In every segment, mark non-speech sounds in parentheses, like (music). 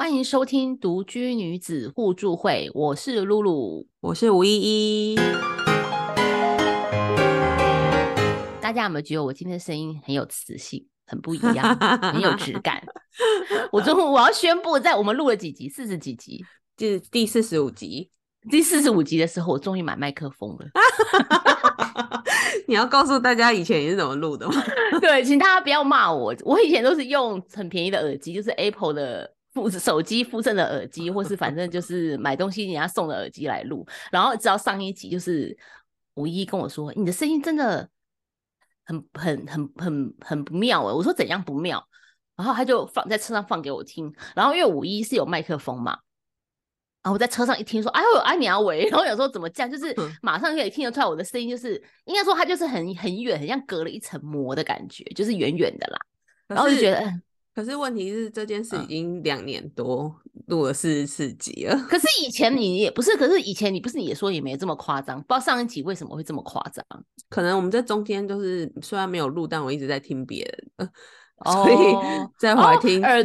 欢迎收听独居女子互助会，我是露露，我是吴依依。大家有没有觉得我今天的声音很有磁性，很不一样，很有质感？(laughs) 我中午我要宣布，在我们录了几集，四十几集，(laughs) 第第四十五集，(laughs) 第四十五集的时候，我终于买麦克风了。你要告诉大家以前你是怎么录的吗？对，请大家不要骂我，我以前都是用很便宜的耳机，就是 Apple 的。附手机附赠的耳机，或是反正就是买东西人家送的耳机来录，然后直到上一集就是五一跟我说你的声音真的很很很很很不妙哎，我说怎样不妙？然后他就放在车上放给我听，然后因为五一是有麦克风嘛，然后我在车上一听说哎呦阿苗喂，然后有时候怎么这样，就是马上可以听得出来我的声音就是应该说它就是很很远，很像隔了一层膜的感觉，就是远远的啦，然后就觉得。可是问题是这件事已经两年多录了四十四集了。可是以前你也不是，可是以前你不是也说也没这么夸张？不知道上一集为什么会这么夸张？可能我们在中间就是虽然没有录，但我一直在听别人，(laughs) 所以在回来听耳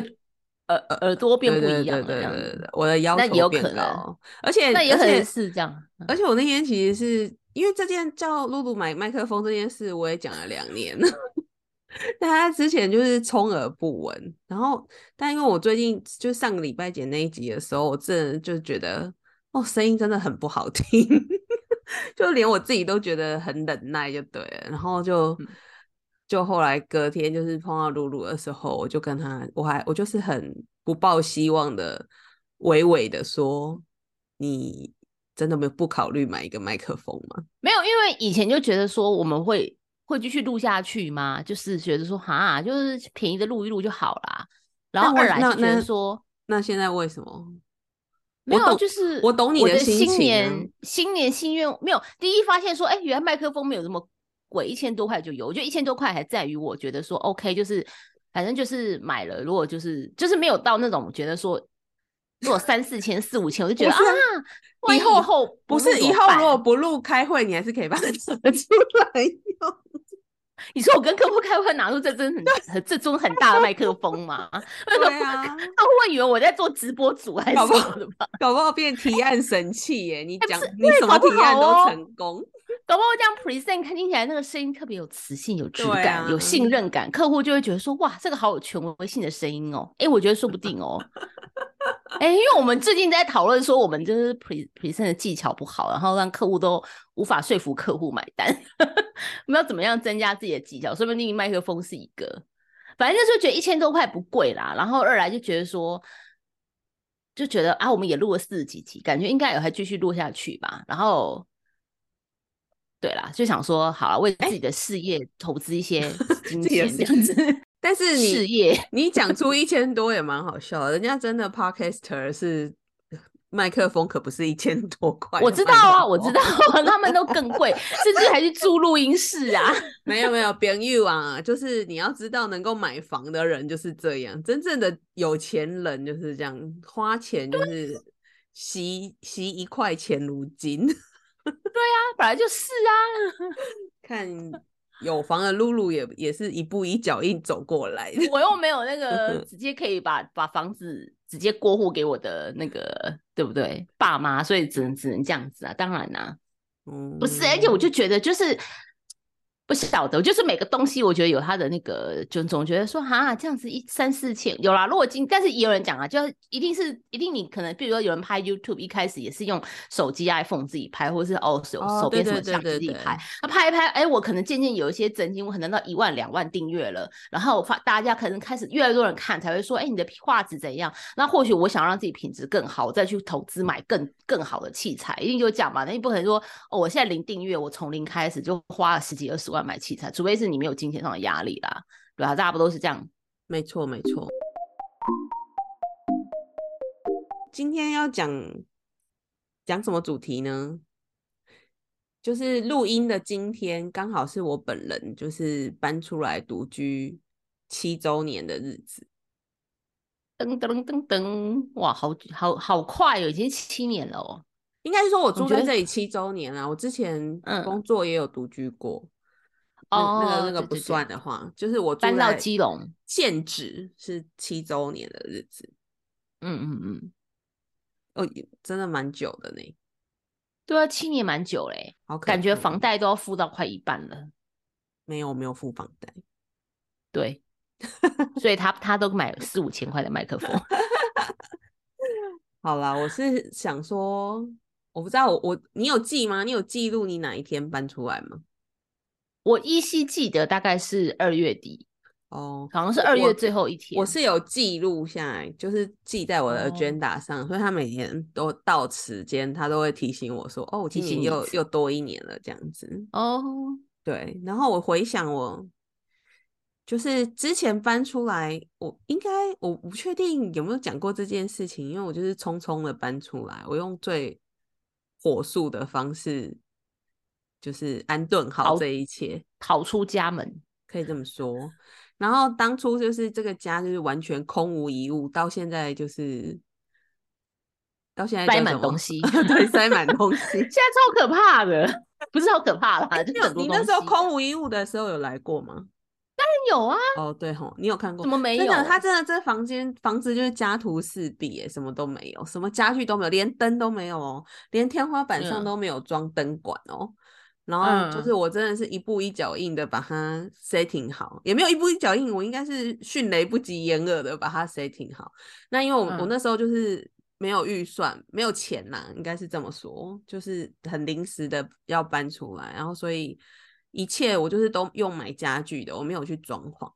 耳耳朵变不一样了。对对对对，我的要求有可能，而且那也可能是这样。而且我那天其实是因为这件叫露露买麦克风这件事，我也讲了两年。(laughs) 但他之前就是充耳不闻，然后但因为我最近就上个礼拜剪那一集的时候，我真的就觉得哦，声音真的很不好听，(laughs) 就连我自己都觉得很忍耐就对了。然后就就后来隔天就是碰到露露的时候，我就跟他，我还我就是很不抱希望的，娓娓的说，你真的没有不考虑买一个麦克风吗？没有，因为以前就觉得说我们会。会继续录下去吗？就是觉得说，哈，就是便宜的录一录就好啦。然后二来就觉得说，那现在为什么？没有，就是我懂你的心情。新年新年心愿没有。第一发现说，哎，原来麦克风没有这么贵，一千多块就有。我觉得一千多块还在于我觉得说，OK，就是反正就是买了。如果就是就是没有到那种觉得说，如果三四千、四五千，我就觉得啊，以后后不是以后如果不录开会，你还是可以把它 (laughs) 扯 (laughs) 出来用。你说我跟客户开会拿出这尊很 (laughs) 这尊很大的麦克风吗？对啊，客户会以为我在做直播组还是什么的吧？搞不好变提案神器耶！你讲你什么提案都成功，(laughs) 搞不好这样 present 看听起来那个声音特别有磁性、有质感、有信任感，客户就会觉得说哇，这个好有权威性的声音哦！哎，我觉得说不定哦。哎，因为我们最近在讨论说，我们就是 pre present 的技巧不好，然后让客户都无法说服客户买单。我们要怎么样增加自己的技巧？说不定麦克风是一个，反正就是觉得一千多块不贵啦。然后二来就觉得说，就觉得啊，我们也录了四十几集，感觉应该也还继续录下去吧。然后，对啦，就想说好了，为自己的事业投资一些 (laughs) 金钱这样子。但是你事业，你讲出一千多也蛮好笑，人家真的 podcaster 是麦克风可不是一千多块。我知道啊，我知道啊，他们都更贵，(laughs) 甚至还是租录音室啊。(laughs) 没有没有，别欲望啊，就是你要知道，能够买房的人就是这样，真正的有钱人就是这样，花钱就是惜惜一块钱如金。对啊，本来就是啊，(laughs) 看。有房的露露也也是一步一脚印走过来，我又没有那个 (laughs) 直接可以把把房子直接过户给我的那个，对不对？爸妈，所以只能只能这样子啊，当然啦，嗯，不是，而且我就觉得就是。不晓得，就是每个东西，我觉得有它的那个，就总觉得说哈，这样子一三四千有啦。如果今，但是也有人讲啊，就一定是一定你可能，比如说有人拍 YouTube，一开始也是用手机 iPhone 自己拍，或者是哦手手边什么相机自己拍，那拍一拍，哎，我可能渐渐有一些整金，我可能到一万两万订阅了，然后发大家可能开始越来越多人看，才会说，哎，你的画质怎样？那或许我想让自己品质更好，我再去投资买更更好的器材，一定就这样嘛。那你不可能说，哦，我现在零订阅，我从零开始就花了十几二十万。买器材，除非是你没有金钱上的压力啦，对啊，大家不都是这样？没错，没错。今天要讲讲什么主题呢？就是录音的今天，刚好是我本人就是搬出来独居七周年的日子。噔噔噔噔，哇，好好好快哦，已经七年了哦。应该是说我住在这里七周年了，我之前工作也有独居过。哦，那个那个不算的话，就是我搬到基隆，现址是七周年的日子。嗯嗯嗯，哦，真的蛮久的呢。对啊，七年蛮久嘞，好，感觉房贷都要付到快一半了。没有，没有付房贷。对，(laughs) 所以他他都买四五千块的麦克风。(laughs) 好啦，我是想说，我不知道我我你有记吗？你有记录你哪一天搬出来吗？我依稀记得大概是二月底哦，好像是二月最后一天。我是有记录下来，就是记在我的 agenda 上，所以他每年都到时间，他都会提醒我说：“哦，我今年又又多一年了。”这样子哦，对。然后我回想我。就是之前搬出来，我应该我不确定有没有讲过这件事情，因为我就是匆匆的搬出来，我用最火速的方式，就是安顿好这一切，逃出家门，可以这么说。然后当初就是这个家就是完全空无一物，到现在就是到现在塞满东西，(laughs) 对，塞满东西，(laughs) 现在超可怕的，不是超可怕啦，就你那时候空无一物的时候有来过吗？当然有啊！哦，对吼，你有看过？怎么没有？真的，他真的这房间房子就是家徒四壁，哎，什么都没有，什么家具都没有，连灯都没有哦，连天花板上都没有装灯管哦。然后就是我真的是一步一脚印的把它 setting 好，也没有一步一脚印，我应该是迅雷不及掩耳的把它 setting 好。那因为我我那时候就是没有预算，没有钱呐，应该是这么说，就是很临时的要搬出来，然后所以。一切我就是都用买家具的，我没有去装潢，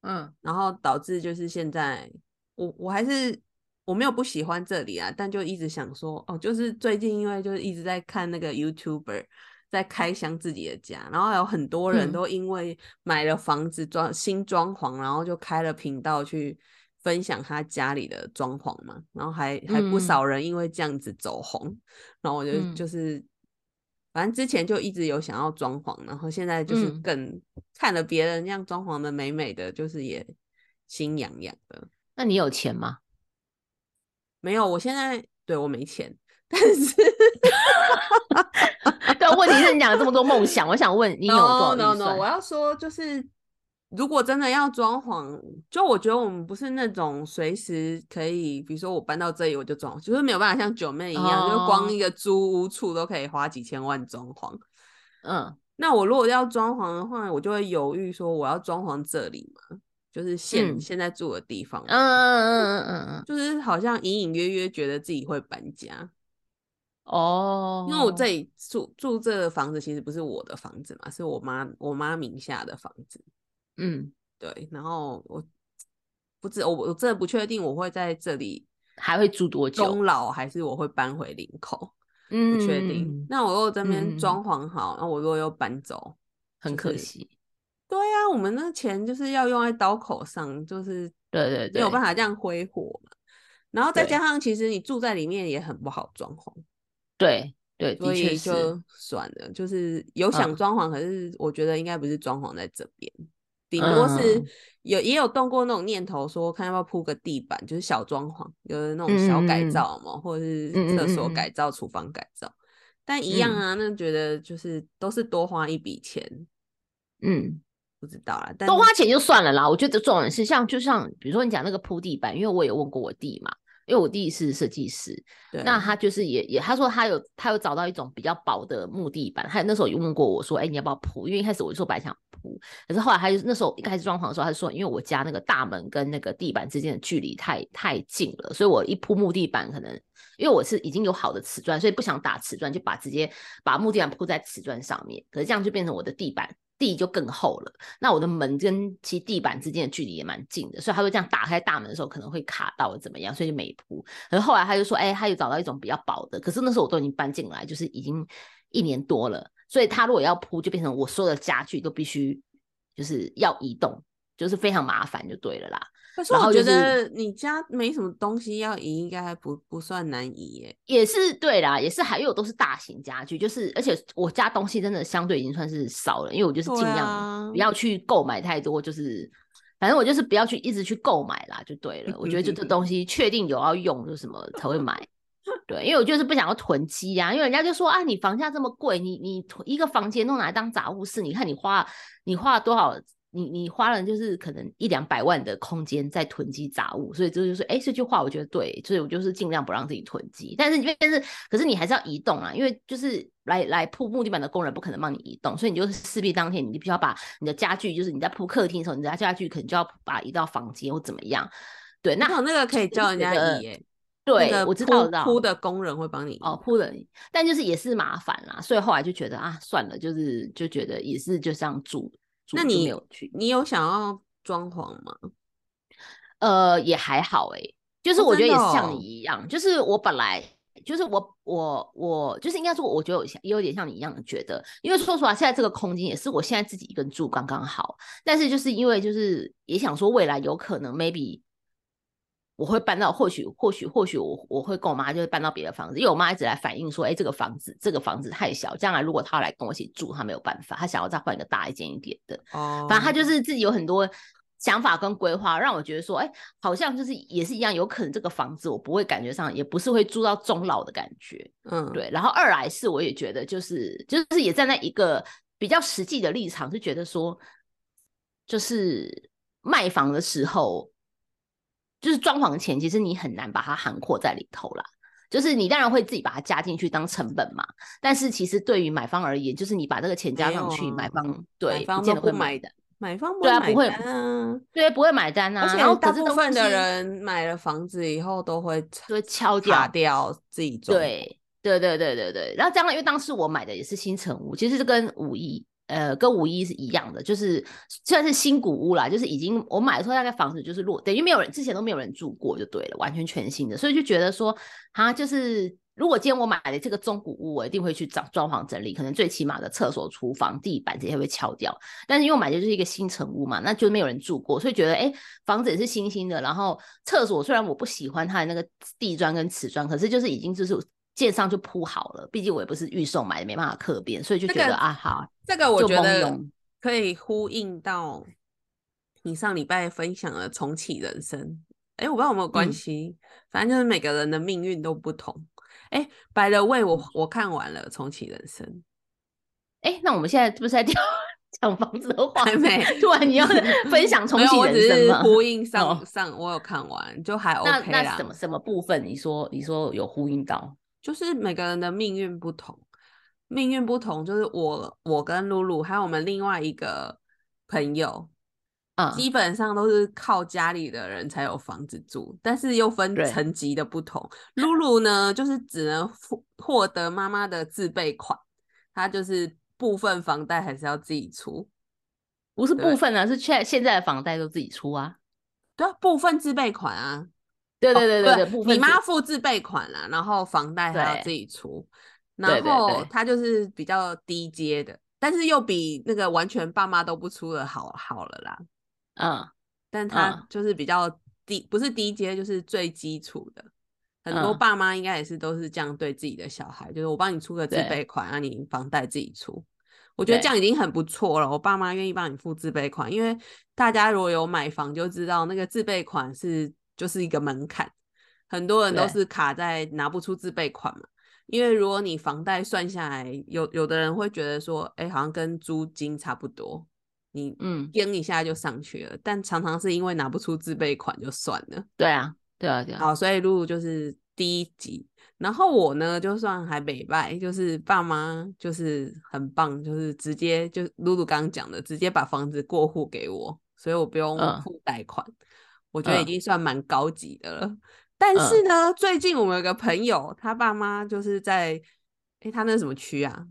嗯，然后导致就是现在我我还是我没有不喜欢这里啊，但就一直想说哦，就是最近因为就是一直在看那个 YouTuber 在开箱自己的家，然后有很多人都因为买了房子装新装潢，然后就开了频道去分享他家里的装潢嘛，然后还还不少人因为这样子走红，然后我就就是。反正之前就一直有想要装潢，然后现在就是更看了别人那样装潢的美美的，就是也心痒痒的。那你有钱吗？没有，我现在对我没钱，但是，(laughs) 对，问题是你讲了这么多梦想，我想问你有多少？No No No，我要说就是。如果真的要装潢，就我觉得我们不是那种随时可以，比如说我搬到这里我就装，就是没有办法像九妹一样，就光一个租屋处都可以花几千万装潢。嗯，那我如果要装潢的话，我就会犹豫说我要装潢这里嘛，就是现现在住的地方。嗯嗯嗯嗯嗯，就是好像隐隐约约觉得自己会搬家。哦，因为我这里住住这个房子其实不是我的房子嘛，是我妈我妈名下的房子。嗯，对，然后我不知我我真的不确定我会在这里还会住多久，终老还是我会搬回林口，(laughs) 嗯不确定。那我如果这边装潢好，那我如果又搬走，很可惜。对呀，我们那钱就是要用在刀口上，就是对对对，没有办法这样挥霍嘛。然后再加上，其实你住在里面也很不好装潢。对对，所以就算了，就是有想装潢，可是我觉得应该不是装潢在这边。顶多是有也有动过那种念头，说看要不要铺个地板，就是小装潢，有那种小改造嘛，或者是厕所改造、厨房改造，但一样啊，那觉得就是都是多花一笔钱，嗯，不知道啦，但多花钱就算了啦。我觉得重点是像就像比如说你讲那个铺地板，因为我也问过我弟嘛。因为我弟是设计师，那他就是也也他说他有他有找到一种比较薄的木地板，他那时候也问过我说，哎，你要不要铺？因为一开始我就说白想铺，可是后来他就那时候一开始装潢的时候，他就说，因为我家那个大门跟那个地板之间的距离太太近了，所以我一铺木地板可能因为我是已经有好的瓷砖，所以不想打瓷砖，就把直接把木地板铺在瓷砖上面，可是这样就变成我的地板。地就更厚了，那我的门跟其地板之间的距离也蛮近的，所以他就这样打开大门的时候可能会卡到怎么样，所以就没铺。可是后来他就说，哎，他又找到一种比较薄的，可是那时候我都已经搬进来，就是已经一年多了，所以他如果要铺，就变成我所有的家具都必须就是要移动，就是非常麻烦，就对了啦。可是我觉得你家没什么东西要移，应该还不不算难移耶。也是对啦，也是还有都是大型家具，就是而且我家东西真的相对已经算是少了，因为我就是尽量不要去购买太多，就是反正我就是不要去一直去购买啦，就对了。我觉得就这东西确定有要用就什么才会买，(laughs) 对，因为我就是不想要囤积呀，因为人家就说啊，你房价这么贵，你你一个房间都拿来当杂物室，你看你花你花了多少。你你花了就是可能一两百万的空间在囤积杂物，所以这就是哎这句话我觉得对，所以我就是尽量不让自己囤积。但是因为但是可是你还是要移动啊，因为就是来来铺木地板的工人不可能帮你移动，所以你就是势必当天你就必须要把你的家具，就是你在铺客厅的时候，你的家具可能就要把移到房间或怎么样。对，那那个可以叫人家。对，我知道铺的工人会帮你哦，铺的，但就是也是麻烦啦，所以后来就觉得啊，算了，就是就觉得也是就这样住。那你有去？你有想要装潢吗？呃，也还好哎，就是我觉得也是像你一样，就是我本来就是我我我就是应该说，我觉得有也有点像你一样的觉得，因为说实话，现在这个空间也是我现在自己一个人住刚刚好，但是就是因为就是也想说未来有可能 maybe。我会搬到，或许或许或许我我会跟我妈就是搬到别的房子，因为我妈一直来反映说，哎，这个房子这个房子太小，将来如果她来跟我一起住，她没有办法，她想要再换一个大一间一点的。哦，反正她就是自己有很多想法跟规划，让我觉得说，哎，好像就是也是一样，有可能这个房子我不会感觉上，也不是会住到终老的感觉。嗯，对。然后二来是我也觉得就是就是也站在一个比较实际的立场，是觉得说，就是卖房的时候。就是装潢钱，其实你很难把它涵括在里头啦。就是你当然会自己把它加进去当成本嘛，但是其实对于买方而言，就是你把这个钱加上去，买方对不见得会买的。买方对啊，不会对不会买单啊。而且大部分的人买了房子以后都会会敲掉自己装。对对对对对对。然后将来因为当时我买的也是新城屋，其实是跟五亿。呃，跟五一是一样的，就是虽然是新古屋啦，就是已经我买的时候大概房子就是落，等于没有人之前都没有人住过就对了，完全全新的，所以就觉得说，哈，就是如果今天我买的这个中古屋，我一定会去找装潢整理，可能最起码的厕所、厨房、地板这些会敲掉。但是因为我买的就是一个新城屋嘛，那就没有人住过，所以觉得哎，房子也是新新的，然后厕所虽然我不喜欢它的那个地砖跟瓷砖，可是就是已经就是。线上就铺好了，毕竟我也不是预售买的，没办法客变，所以就觉得啊，好，这个我觉得可以呼应到你上礼拜分享的重启人生。哎，我不知道有没有关系，反正就是每个人的命运都不同。哎，白了喂，我我看完了重启人生。哎，那我们现在不是在 (laughs) 讲讲房子的话，还没？突然你要 (laughs) 分享重启人生吗？呼应上上，我有看完，就还 OK 啦。那什么什么部分？你说你说有呼应到？就是每个人的命运不同，命运不同。就是我，我跟露露还有我们另外一个朋友，嗯，基本上都是靠家里的人才有房子住，但是又分层级的不同。露露呢，就是只能获获得妈妈的自备款，她就是部分房贷还是要自己出，不是部分啊，是现现在的房贷都自己出啊，对啊，部分自备款啊。对对对对对，你妈付自备款啦，然后房贷还要自己出，然后他就是比较低阶的，但是又比那个完全爸妈都不出的好好了啦。嗯，但他就是比较低，不是低阶，就是最基础的。很多爸妈应该也是都是这样对自己的小孩，就是我帮你出个自备款，让你房贷自己出。我觉得这样已经很不错了。我爸妈愿意帮你付自备款，因为大家如果有买房就知道，那个自备款是。就是一个门槛，很多人都是卡在拿不出自备款嘛。因为如果你房贷算下来，有有的人会觉得说，哎，好像跟租金差不多，你嗯，掂一下就上去了。但常常是因为拿不出自备款就算了。对啊，对啊，对啊。好，所以露露就是第一集，然后我呢就算还北拜，就是爸妈就是很棒，就是直接就露露刚刚讲的，直接把房子过户给我，所以我不用付贷款。我觉得已经算蛮高级的了，但是呢，最近我们有个朋友，他爸妈就是在，哎，他那什么区啊？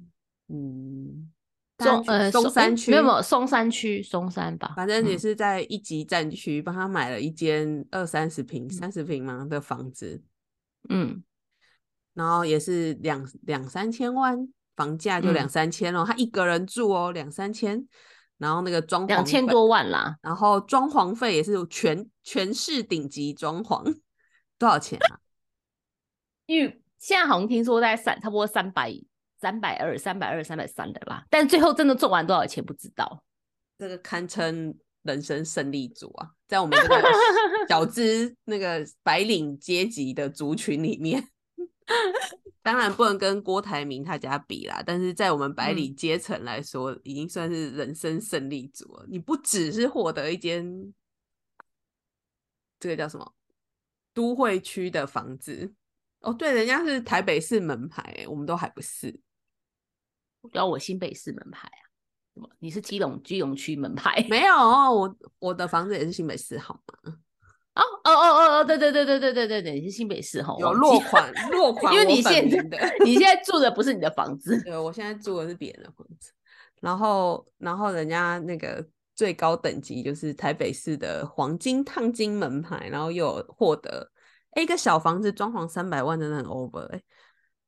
嗯，中呃松山区，没有没有松山区，松山吧，反正也是在一级战区，帮他买了一间二三十平、三十平嘛的房子，嗯，然后也是两两三千万房价，就两三千哦，他一个人住哦，两三千。然后那个装潢两千多万啦，然后装潢费也是全全市顶级装潢，多少钱啊？(laughs) 因为现在好像听说在三差不多三百三百二三百二三百三的啦，但最后真的做完多少钱不知道。这个堪称人生胜利组啊，在我们这个小资那个白领阶级的族群里面。(laughs) 当然不能跟郭台铭他家比啦，但是在我们百里阶层来说，已经算是人生胜利组了。你不只是获得一间这个叫什么都会区的房子哦，对，人家是台北市门牌，我们都还不是。要我新北市门牌啊？什么？你是基隆基隆区门牌？没有，我我的房子也是新北市，好吗？哦哦哦哦哦，对对对对对对对对，是新北市哈，有落款落款，因为你现在你现在住的不是你的房子，对我现在住的是别人的房子，然后然后人家那个最高等级就是台北市的黄金烫金门牌，然后又获得一个小房子装潢三百万真的很 over 哎，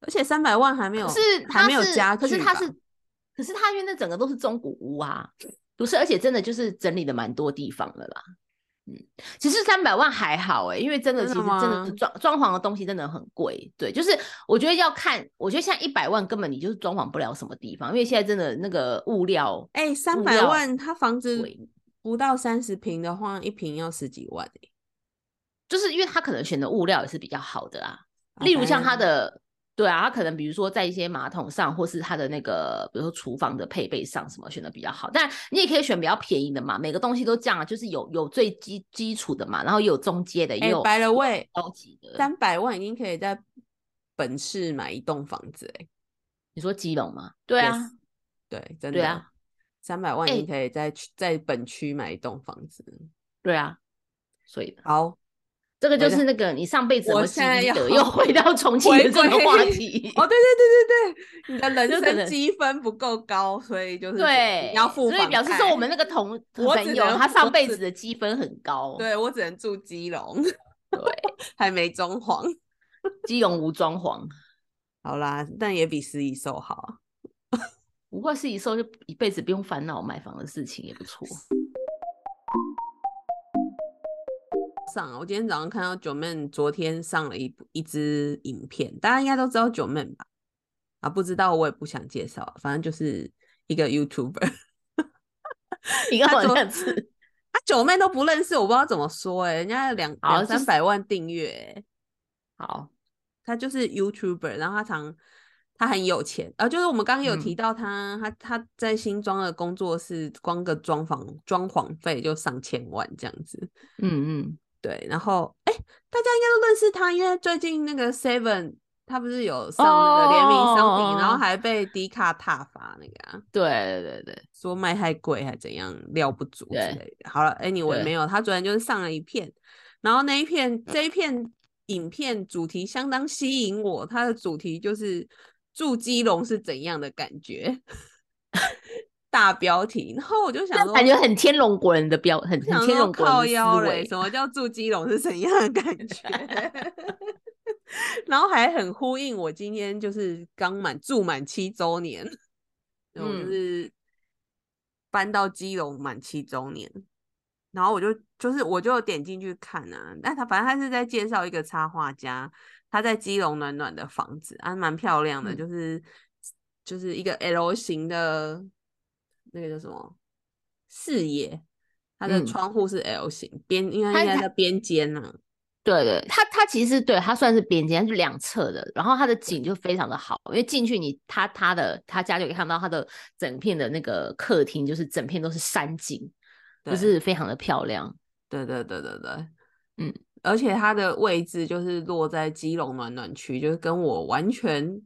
而且三百万还没有是还没有家具，可是它是可是它因为那整个都是中古屋啊，不是，而且真的就是整理的蛮多地方的啦。嗯，其实三百万还好哎，因为真的其实真的装装潢的东西真的很贵。对，就是我觉得要看，我觉得像一百万根本你就是装潢不了什么地方，因为现在真的那个物料，哎，三百万他房子不到三十平的话，一平要十几万哎，就是因为他可能选的物料也是比较好的啊，例如像他的。对啊，他可能比如说在一些马桶上，或是他的那个，比如说厨房的配备上，什么选的比较好。但你也可以选比较便宜的嘛，每个东西都这样，就是有有最基基础的嘛，然后也有中阶的，也有白了位高级的。三百万已经可以在本市买一栋房子哎，你说基隆吗？对啊，对，真的。对啊，三百万已经可以在在本区买一栋房子。对啊，所以好。这个就是那个你上辈子，我现在又回到重庆的这个话 (laughs) 题。哦，对对对对对，你的 (laughs) 人生积分不够高，所以就是对，要付。所以表示说我们那个同 (laughs) 朋友，他上辈子的积分很高。对我只能住基隆，对，还没装潢，基隆无装潢。好啦，但也比十一寿好。不过十一寿就一辈子不用烦恼买房的事情，也不错。上，我今天早上看到九妹昨天上了一部一支影片，大家应该都知道九妹吧？啊，不知道我也不想介绍，反正就是一个 YouTuber，(laughs) 一个好像是，他九妹都不认识，我不知道怎么说哎，人家两两三百万订阅，好，他就是 YouTuber，然后他常他很有钱，啊，就是我们刚刚有提到他，他他在新庄的工作室，光个装潢装潢费就上千万这样子，嗯嗯。对，然后哎，大家应该都认识他，因为最近那个 Seven 他不是有上那个联名商品，然后还被迪卡挞伐那个，对对对对，说卖太贵还怎样，料不足之类的。好了，Anyway 没有，他昨天就是上了一片，然后那一片这一片影片主题相当吸引我，它的主题就是住基隆是怎样的感觉。大标题，然后我就想说，感觉很天龙国人的标，很很天龙国人思维。什么叫住基隆是怎样的感觉？(laughs) 然后还很呼应我今天就是刚满住满七周年，然后就是搬到基隆满七周年，然后我就就是我就点进去看啊，但他反正他是在介绍一个插画家，他在基隆暖暖的房子啊，蛮漂亮的，就是就是一个 L 型的。那个叫什么视野？它的窗户是 L 型边，因为应该在边间呢。对对，它它其实对它算是边间，是两侧的。然后它的景就非常的好，因为进去你他他的他家就可以看到它的整片的那个客厅，就是整片都是山景，就是非常的漂亮。对对对对对，嗯，而且它的位置就是落在基隆暖暖区，就是跟我完全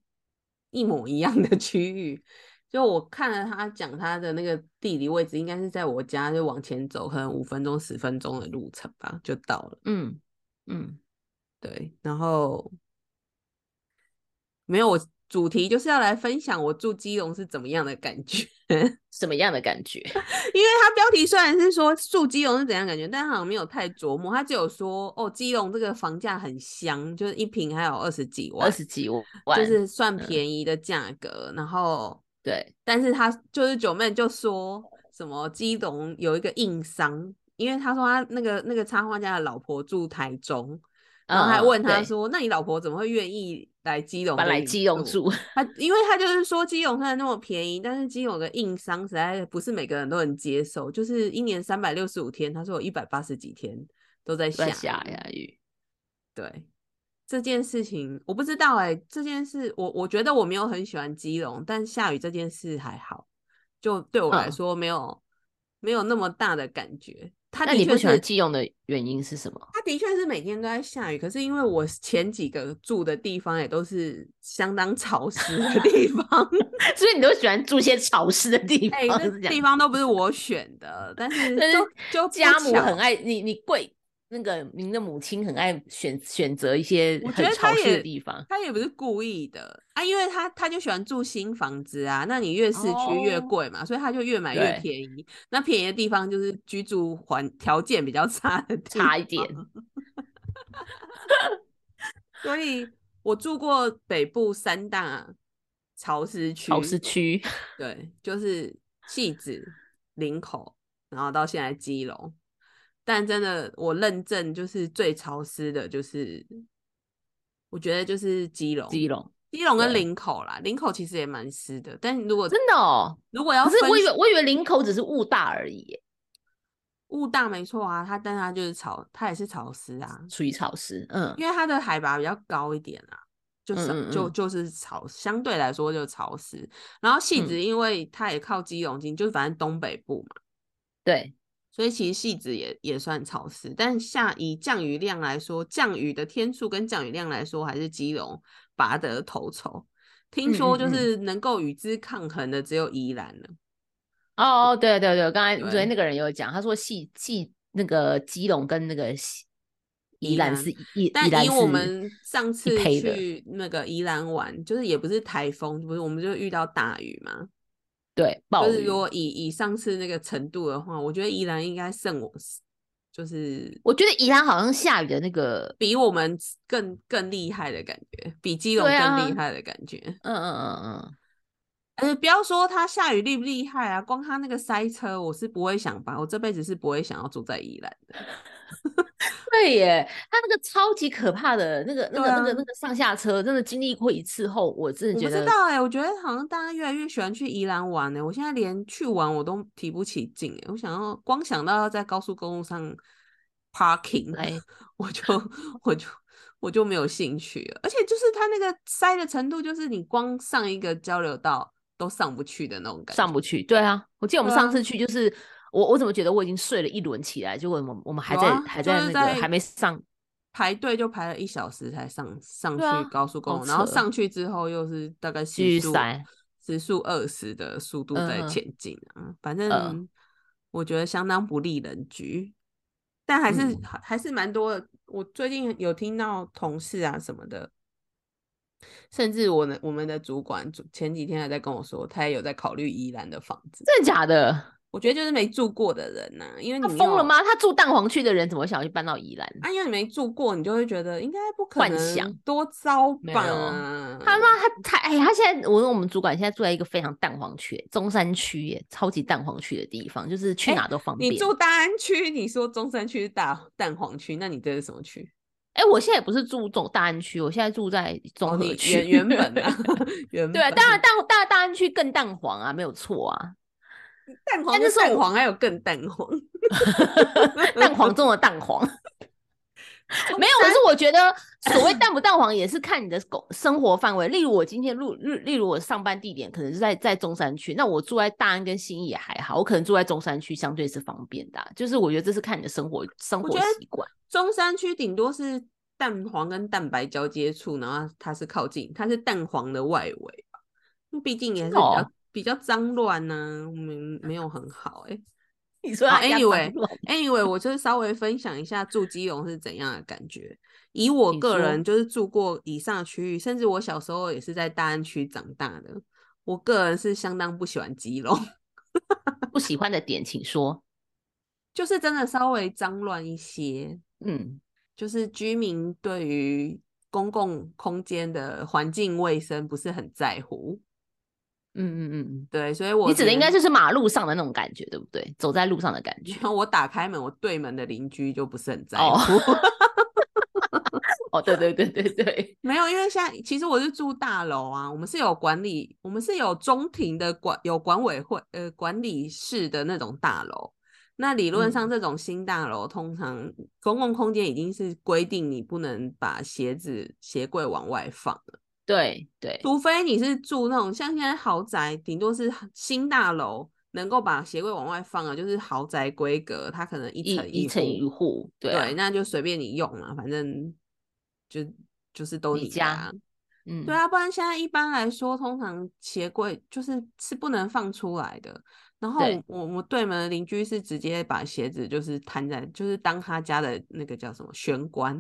一模一样的区域。就我看了他讲他的那个地理位置，应该是在我家，就往前走，可能五分钟、十分钟的路程吧，就到了。嗯嗯，对。然后没有，我主题就是要来分享我住基隆是怎么样的感觉，(laughs) 什么样的感觉？(laughs) 因为他标题虽然是说住基隆是怎样感觉，但好像没有太琢磨，他只有说哦，基隆这个房价很香，就是一平还有二十几万，二十几万，就是算便宜的价格，然后。对，但是他就是九妹就说什么基隆有一个硬伤，因为他说他那个那个插画家的老婆住台中，然后还问他说，那你老婆怎么会愿意来基隆？来基隆住？他因为他就是说基隆虽然那么便宜，但是基隆的硬伤实在不是每个人都能接受，就是一年三百六十五天，他说有一百八十几天都在下下雨。对，这件事情我不知道哎，这件事我我觉得我没有很喜欢基隆，但下雨这件事还好，就对我来说没有没有那么大的感觉。那你不喜欢基隆的原因是什么？他的确是每天都在下雨，可是因为我前几个住的地方也都是相当潮湿的地方，(laughs) 所以你都喜欢住些潮湿的地方。地方都不是我选的，但是就就家母很爱你，你贵。那个您的母亲很爱选选择一些很潮湿的地方，她也不是故意的啊，因为他他就喜欢住新房子啊，那你越市区越贵嘛，所以她就越买越便宜。那便宜的地方就是居住环条件比较差的差一点。(laughs) 所以我住过北部三大潮湿区，潮湿区 (laughs) 对，就是戏子、林口，然后到现在基隆。但真的，我认证就是最潮湿的，就是我觉得就是基隆，基隆，基隆跟林口啦。林口其实也蛮湿的，但如果真的哦，如果要，可是我以为我以为林口只是雾大而已，雾大没错啊，它但它就是潮，它也是潮湿啊，属于潮湿，嗯，因为它的海拔比较高一点啊，就是就就是潮，相对来说就潮湿。然后戏子，因为它也靠基隆近，就是反正东北部嘛，对。所以其实细子也也算潮湿，但下以降雨量来说，降雨的天数跟降雨量来说，还是基隆拔得头筹。听说就是能够与之抗衡的只有宜兰了。哦哦，对对对，刚才昨天那个人有讲，他说细细那个基隆跟那个宜兰是宜，但以我们上次去那个宜兰玩，就是也不是台风，不是我们就遇到大雨嘛。对，就是如果以以上次那个程度的话，我觉得宜兰应该胜我，就是我觉得宜兰好像下雨的那个比我们更更厉害的感觉，比基隆更厉害的感觉。嗯嗯嗯嗯，呃，不要说它下雨厉不厉害啊，光它那个塞车，我是不会想吧，我这辈子是不会想要住在宜兰的。(laughs) 对耶，他那个超级可怕的那个、那个、那个、那个上下车，真的经历过一次后，我真的觉得。我不知道哎，我觉得好像大家越来越喜欢去宜兰玩呢。我现在连去玩我都提不起劲哎，我想要光想到要在高速公路上 parking，哎，(laughs) 我就我就我就没有兴趣了。而且就是他那个塞的程度，就是你光上一个交流道都上不去的那种感觉。上不去，对啊，我记得我们上次去就是。我我怎么觉得我已经睡了一轮起来，结果我我们还在还在那个还没上排队就排了一小时才上上去高速公路，然后上去之后又是大概时速时速二十的速度在前进啊，反正我觉得相当不利人居，但还是还是蛮多。我最近有听到同事啊什么的，甚至我的我们的主管前几天还在跟我说，他也有在考虑宜兰的房子，真的假的？我觉得就是没住过的人呐，因为他疯了吗？他住蛋黄区的人怎么想要去搬到宜兰？啊，因为你没住过，你就会觉得应该不可能，幻想多糟吧？他妈他他哎，他现在我跟我们主管现在住在一个非常蛋黄区，中山区耶，超级蛋黄区的地方，就是去哪都方便。你住大安区，你说中山区是大蛋黄区，那你这是什么区？哎，我现在也不是住中大安区，我现在住在中和区。原原本啊，(laughs) 原对啊，当然大大大安区更蛋黄啊，没有错啊。蛋黄，但是蛋黄还有更蛋黄 (laughs) (laughs) 蛋黄中的蛋黄，(laughs) 没有。可是我觉得所谓蛋不蛋黄，也是看你的狗生活范围。例如我今天入，例例如我上班地点可能是在在中山区，那我住在大安跟新义也还好，我可能住在中山区相对是方便的。就是我觉得这是看你的生活生活习惯。中山区顶多是蛋黄跟蛋白交接处，然后它是靠近，它是蛋黄的外围毕竟也是比较。比较脏乱呢，没没有很好哎。(laughs) 你说，Anyway，Anyway，我就是稍微分享一下住基隆是怎样的感觉。以我个人就是住过以上区域，甚至我小时候也是在大安区长大的。我个人是相当不喜欢基隆，(laughs) 不喜欢的点请说。就是真的稍微脏乱一些，嗯，就是居民对于公共空间的环境卫生不是很在乎。嗯嗯嗯，对，所以我你指的应该就是马路上的那种感觉，对不对？走在路上的感觉。(laughs) 我打开门，我对门的邻居就不是很在乎。(laughs) 哦，对对对对对，(laughs) 没有，因为现在其实我是住大楼啊，我们是有管理，我们是有中庭的管，有管委会呃管理室的那种大楼。那理论上，这种新大楼通常公共空间已经是规定你不能把鞋子鞋柜往外放了。对对，除非你是住那种像现在豪宅，顶多是新大楼能够把鞋柜往外放啊，就是豪宅规格，它可能一层一层一户，对，那就随便你用了，反正就就是都你家。嗯，对啊，不然现在一般来说，通常鞋柜就是是不能放出来的。然后我我对门的邻居是直接把鞋子就是摊在，就是当他家的那个叫什么玄关，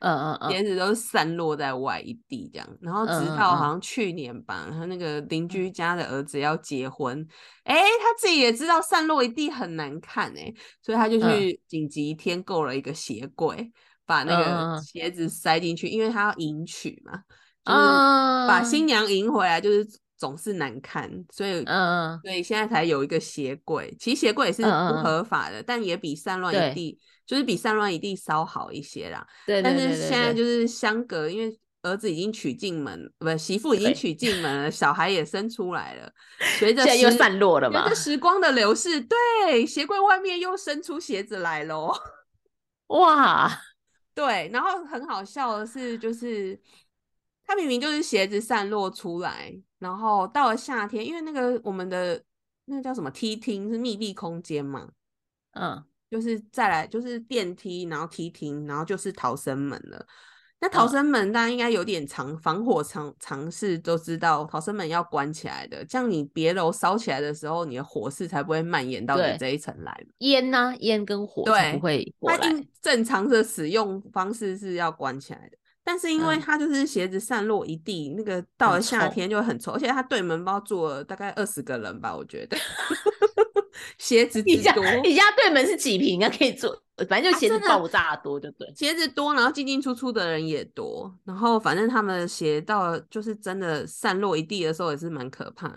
嗯嗯嗯，鞋子都散落在外一地这样。然后直到好像去年吧，他那个邻居家的儿子要结婚，哎，他自己也知道散落一地很难看哎，所以他就去紧急添购了一个鞋柜，把那个鞋子塞进去，因为他要迎娶嘛。就是把新娘迎回来，就是总是难看，所以，嗯，所以现在才有一个鞋柜。其实鞋柜也是不合法的，但也比散乱一地，就是比散乱一定稍好一些啦。对，但是现在就是相隔，因为儿子已经娶进门，不，媳妇已经娶进门了，小孩也生出来了，随着又散落了嘛。随着时光的流逝，对，鞋柜外面又生出鞋子来喽。(laughs) 哇，对，然后很好笑的是，就是。它明明就是鞋子散落出来，然后到了夏天，因为那个我们的那个叫什么梯厅是密闭空间嘛，嗯，就是再来就是电梯，然后梯厅，然后就是逃生门了。那逃生门大家应该有点常防火常常识都知道，逃生门要关起来的，这样你别楼烧起来的时候，你的火势才不会蔓延到你这一层来。烟呢？烟跟火对不会它正常的使用方式是要关起来的。但是因为它就是鞋子散落一地，那个到了夏天就很臭，而且他对门包住了大概二十个人吧，我觉得 (laughs) 鞋子你家多，你家对门是几平啊？可以坐，反正就鞋子爆炸多就对，鞋子多，然后进进出出的人也多，然后反正他们的鞋到就是真的散落一地的时候也是蛮可怕。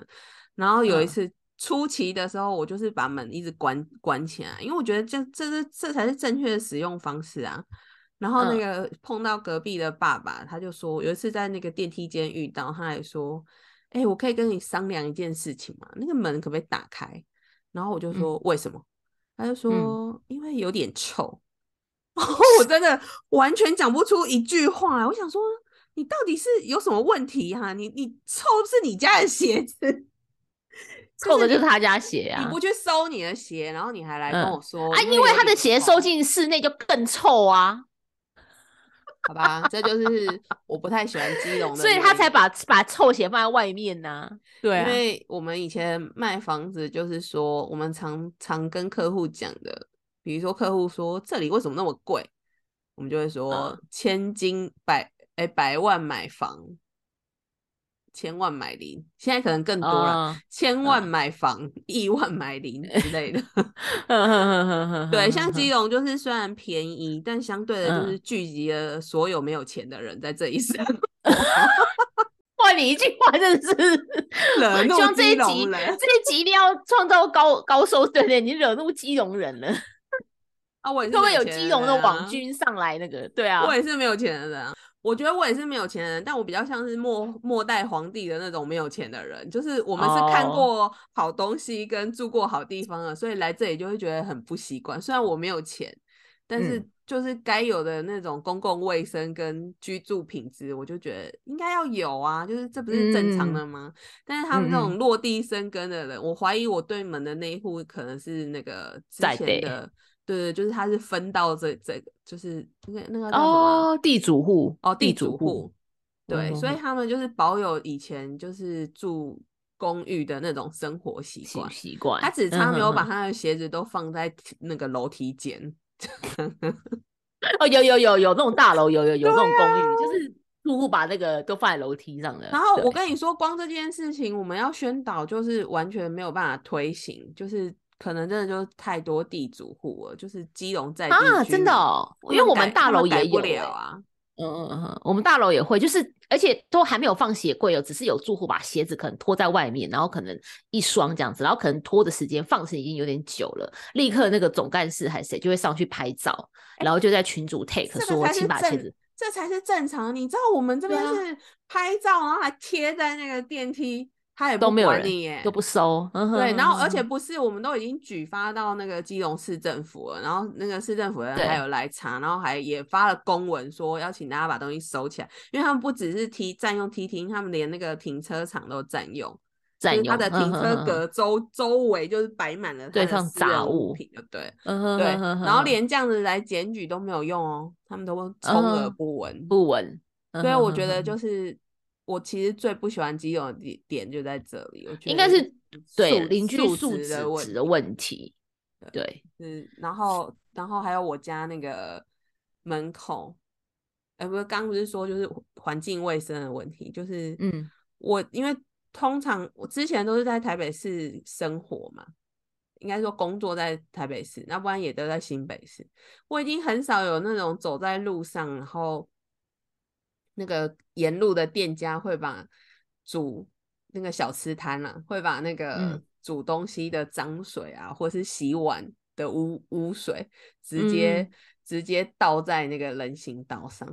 然后有一次初期的时候，我就是把门一直关关起来，因为我觉得这这是这才是正确的使用方式啊。然后那个碰到隔壁的爸爸，他就说有一次在那个电梯间遇到，他还说：“哎，我可以跟你商量一件事情吗？那个门可不可以打开？”然后我就说：“为什么？”他就说：“因为有点臭。”然后我真的完全讲不出一句话。我想说，你到底是有什么问题哈？你你臭是你家的鞋子，臭的就是他家鞋啊！你不去收你的鞋，然后你还来跟我说啊？因为他的鞋收进室内就更臭啊！好吧，这就是我不太喜欢基隆的，所以他才把把臭鞋放在外面呢。对，因为我们以前卖房子，就是说我们常常跟客户讲的，比如说客户说这里为什么那么贵，我们就会说千金百哎百万买房。千万买零，现在可能更多了。千万买房，亿万买零之类的。(laughs) 对，像基隆就是虽然便宜，但相对的就是聚集了所有没有钱的人在这一生。(laughs) 哇，你一句话真的是惹怒基隆人。这一集一定要创造高高收，视率，你惹怒基隆人了。啊，我也是会不会有基隆的网军上来？那个，对啊，我也是没有钱的人。我觉得我也是没有钱人，但我比较像是末末代皇帝的那种没有钱的人，就是我们是看过好东西跟住过好地方的，所以来这里就会觉得很不习惯。虽然我没有钱，但是就是该有的那种公共卫生跟居住品质，我就觉得应该要有啊，就是这不是正常的吗？但是他们那种落地生根的人，我怀疑我对门的那一户可能是那个之前的。对对，就是他是分到这这个，就是那个那个哦，地主户哦，地主户，对，所以他们就是保有以前就是住公寓的那种生活习惯习惯，他只差没有把他的鞋子都放在那个楼梯间。哦，有有有有那种大楼，有有有那种公寓，就是住户把那个都放在楼梯上的。然后我跟你说，光这件事情，我们要宣导，就是完全没有办法推行，就是。可能真的就太多地主户了，就是基隆在啊，真的，哦，因为我们大楼也有啊，嗯嗯嗯，我们大楼也会，就是而且都还没有放鞋柜哦，只是有住户把鞋子可能拖在外面，然后可能一双这样子，然后可能拖的时间放时已经有点久了，立刻那个总干事还是谁就会上去拍照，然后就在群主 take 说，请把鞋子，这才是正常。你知道我们这边是拍照，然后还贴在那个电梯。他也都没有管你耶，都不收。对，然后而且不是，我们都已经举发到那个基隆市政府了，然后那个市政府的人还有来查，然后还也发了公文说要请大家把东西收起来，因为他们不只是提占用梯厅，他们连那个停车场都占用，占用他的停车格周周围就是摆满了对放杂物品，对，对，然后连这样子来检举都没有用哦，他们都充耳不闻不闻，所以我觉得就是。我其实最不喜欢基隆的点点就在这里，我觉得应该是对邻居素质的问题，对，嗯，然后然后还有我家那个门口，呃，不是刚不是说就是环境卫生的问题，就是嗯，我因为通常我之前都是在台北市生活嘛，应该说工作在台北市，那不然也都在新北市，我已经很少有那种走在路上然后。那个沿路的店家会把煮那个小吃摊啊，会把那个煮东西的脏水啊，或是洗碗的污污水，直接直接倒在那个人行道上。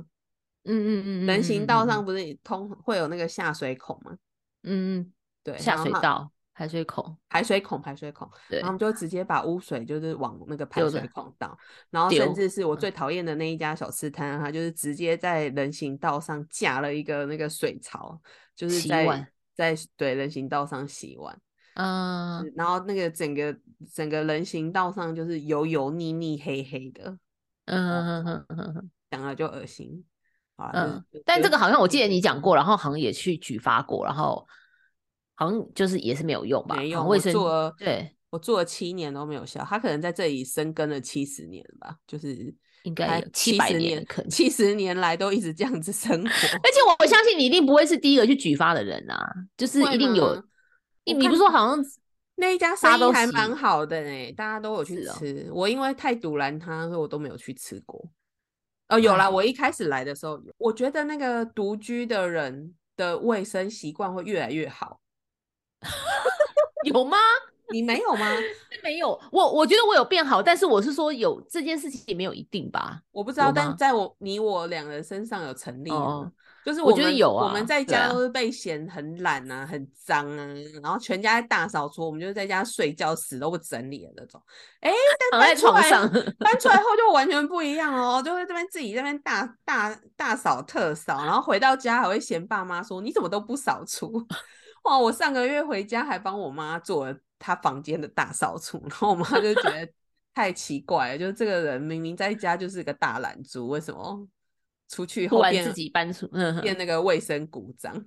嗯嗯嗯，人行道上不是通会有那个下水孔吗？嗯嗯，对，下水道。排水孔，排水孔，排水孔，然后就直接把污水就是往那个排水孔倒，然后甚至是我最讨厌的那一家小吃摊，它就是直接在人行道上架了一个那个水槽，就是在在对人行道上洗碗，嗯，然后那个整个整个人行道上就是油油腻腻黑黑的，嗯哼哼哼，讲了就恶心，嗯，但这个好像我记得你讲过，然后好像也去举发过，然后。好像就是也是没有用吧？没用，卫生对我做了七年都没有效。他可能在这里生根了七十年吧，就是应该七百年，可能七十年来都一直这样子生活。而且我相信你一定不会是第一个去举发的人啊，就是一定有。你你不说好像那一家生意还蛮好的哎，大家都有去吃。我因为太堵拦他，所以我都没有去吃过。哦，有啦，我一开始来的时候，我觉得那个独居的人的卫生习惯会越来越好。(laughs) 有吗？你没有吗？(laughs) 没有。我我觉得我有变好，但是我是说有这件事情也没有一定吧。我不知道，但在我你我两人身上有成立。就是我觉得有啊。我们在家都是被嫌很懒啊，很脏啊，然后全家在大扫除，我们就在家睡觉，死都不整理的那种。哎，但搬出来搬出来后就完全不一样哦，就会这边自己这边大大大扫特扫，然后回到家还会嫌爸妈说你怎么都不扫除。哇！我上个月回家还帮我妈做了她房间的大扫除，然后我妈就觉得太奇怪了，就是这个人明明在家就是个大懒猪，为什么出去后变自己搬出变那个卫生股长？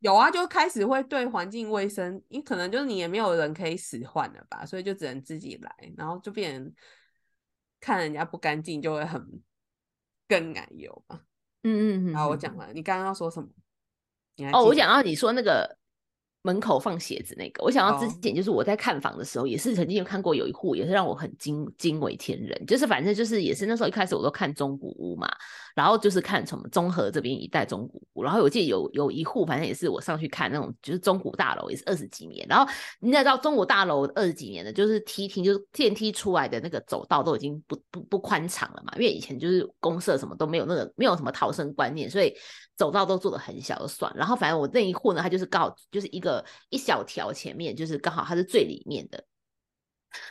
有啊，就开始会对环境卫生，因可能就是你也没有人可以使唤了吧，所以就只能自己来，然后就变看人家不干净就会很更奶油吧。嗯嗯嗯。好，我讲了，你刚刚要说什么？哦，我想到你说那个。门口放鞋子那个，我想到之前就是我在看房的时候，也是曾经有看过有一户，也是让我很惊惊为天人。就是反正就是也是那时候一开始我都看中古屋嘛，然后就是看从中和这边一带中古屋，然后我记得有有一户，反正也是我上去看那种就是中古大楼，也是二十几年。然后你也知道中古大楼二十几年的，就是梯厅就是电梯出来的那个走道都已经不不不宽敞了嘛，因为以前就是公社什么都没有那个没有什么逃生观念，所以走道都做的很小就算。然后反正我那一户呢，它就是刚好就是一个。一小条前面就是刚好它是最里面的，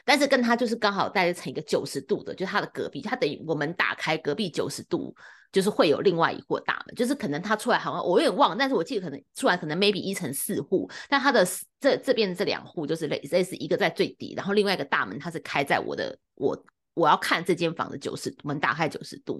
但是跟他就是刚好带成一个九十度的，就是他的隔壁，他等于我们打开隔壁九十度，就是会有另外一户大门，就是可能他出来好像我有点忘，但是我记得可能出来可能 maybe 一层四户，但他的这这边这两户就是类类似一个在最底，然后另外一个大门它是开在我的我我要看这间房的九十门打开九十度，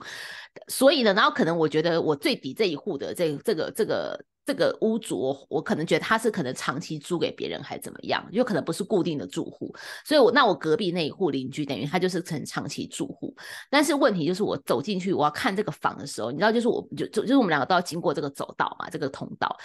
所以呢，然后可能我觉得我最底这一户的这这个这个。这个屋主，我可能觉得他是可能长期租给别人，还怎么样？有可能不是固定的住户，所以我那我隔壁那一户邻居，等于他就是成长期住户。但是问题就是，我走进去我要看这个房的时候，你知道，就是我就就就是我们两个都要经过这个走道嘛，这个通道。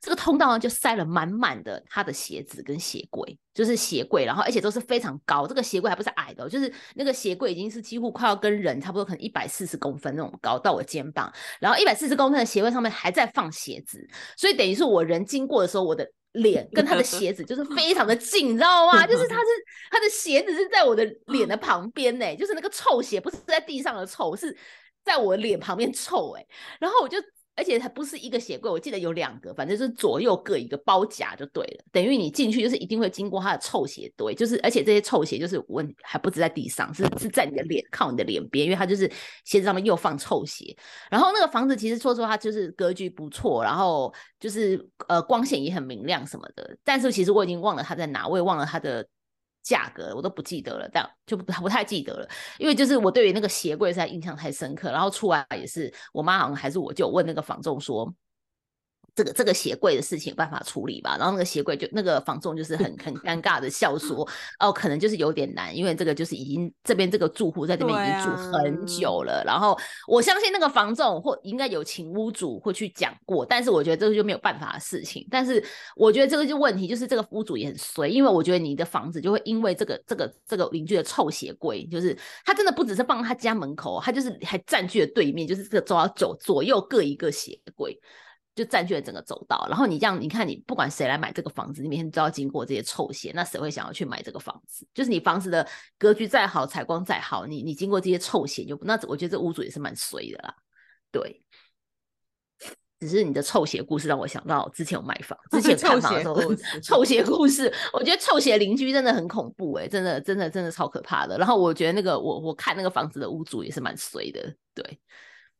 这个通道呢，就塞了满满的他的鞋子跟鞋柜，就是鞋柜，然后而且都是非常高，这个鞋柜还不是矮的，就是那个鞋柜已经是几乎快要跟人差不多，可能一百四十公分那种高到我肩膀，然后一百四十公分的鞋柜上面还在放鞋子，所以等于是我人经过的时候，我的脸跟他的鞋子就是非常的近，你知道吗？就是他是他的鞋子是在我的脸的旁边呢，就是那个臭鞋不是在地上的臭，是在我脸旁边臭哎，然后我就。而且它不是一个鞋柜，我记得有两个，反正是左右各一个包夹就对了。等于你进去就是一定会经过它的臭鞋堆，就是而且这些臭鞋就是问还不止在地上，是是在你的脸靠你的脸边，因为它就是鞋子上面又放臭鞋。然后那个房子其实说实话就是格局不错，然后就是呃光线也很明亮什么的。但是其实我已经忘了它在哪，我也忘了它的。价格我都不记得了，但就不 (laughs) 不太记得了，因为就是我对于那个鞋柜实在印象太深刻，然后出来也是我妈好像还是我就问那个房东说。这个这个鞋柜的事情有办法处理吧？然后那个鞋柜就那个房仲就是很很尴尬的笑说，哦，可能就是有点难，因为这个就是已经这边这个住户在这边已经住很久了。然后我相信那个房仲或应该有请屋主会去讲过，但是我觉得这个就没有办法的事情。但是我觉得这个就问题就是这个屋主也很衰，因为我觉得你的房子就会因为这个这个这个邻居的臭鞋柜，就是他真的不只是放他家门口，他就是还占据了对面，就是这个走到左左右各一个鞋柜。就占据了整个走道，然后你这样，你看你不管谁来买这个房子，你每天都要经过这些臭鞋，那谁会想要去买这个房子？就是你房子的格局再好，采光再好，你你经过这些臭鞋，就那我觉得这屋主也是蛮衰的啦。对，只是你的臭鞋故事让我想到之前有买房，之前看房的时候，(laughs) 臭鞋故事，我觉得臭鞋邻居真的很恐怖哎，真的真的真的超可怕的。然后我觉得那个我我看那个房子的屋主也是蛮衰的，对。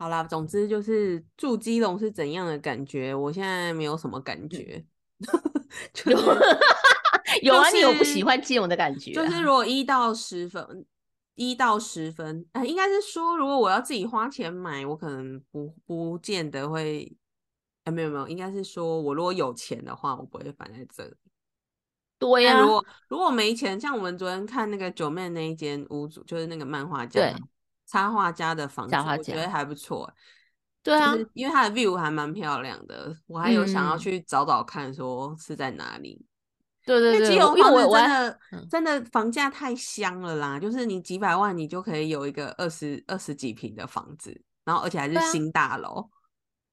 好啦，总之就是住基隆是怎样的感觉，我现在没有什么感觉。(laughs) 有 (laughs) 有啊，你有不喜欢基隆的感觉？就是如果一到十分，一到十分，哎，应该是说，如果我要自己花钱买，我可能不不见得会。哎，没有没有，应该是说我如果有钱的话，我不会放在这里。对呀，如果如果没钱，像我们昨天看那个九妹那一间屋主，就是那个漫画家。插画家的房子，我觉得还不错。对啊，因为它的 view 还蛮漂亮的，我还有想要去找找看，说是在哪里。对对对，基隆房子真的真的房价太香了啦！就是你几百万，你就可以有一个二十二十几平的房子，然后而且还是新大楼，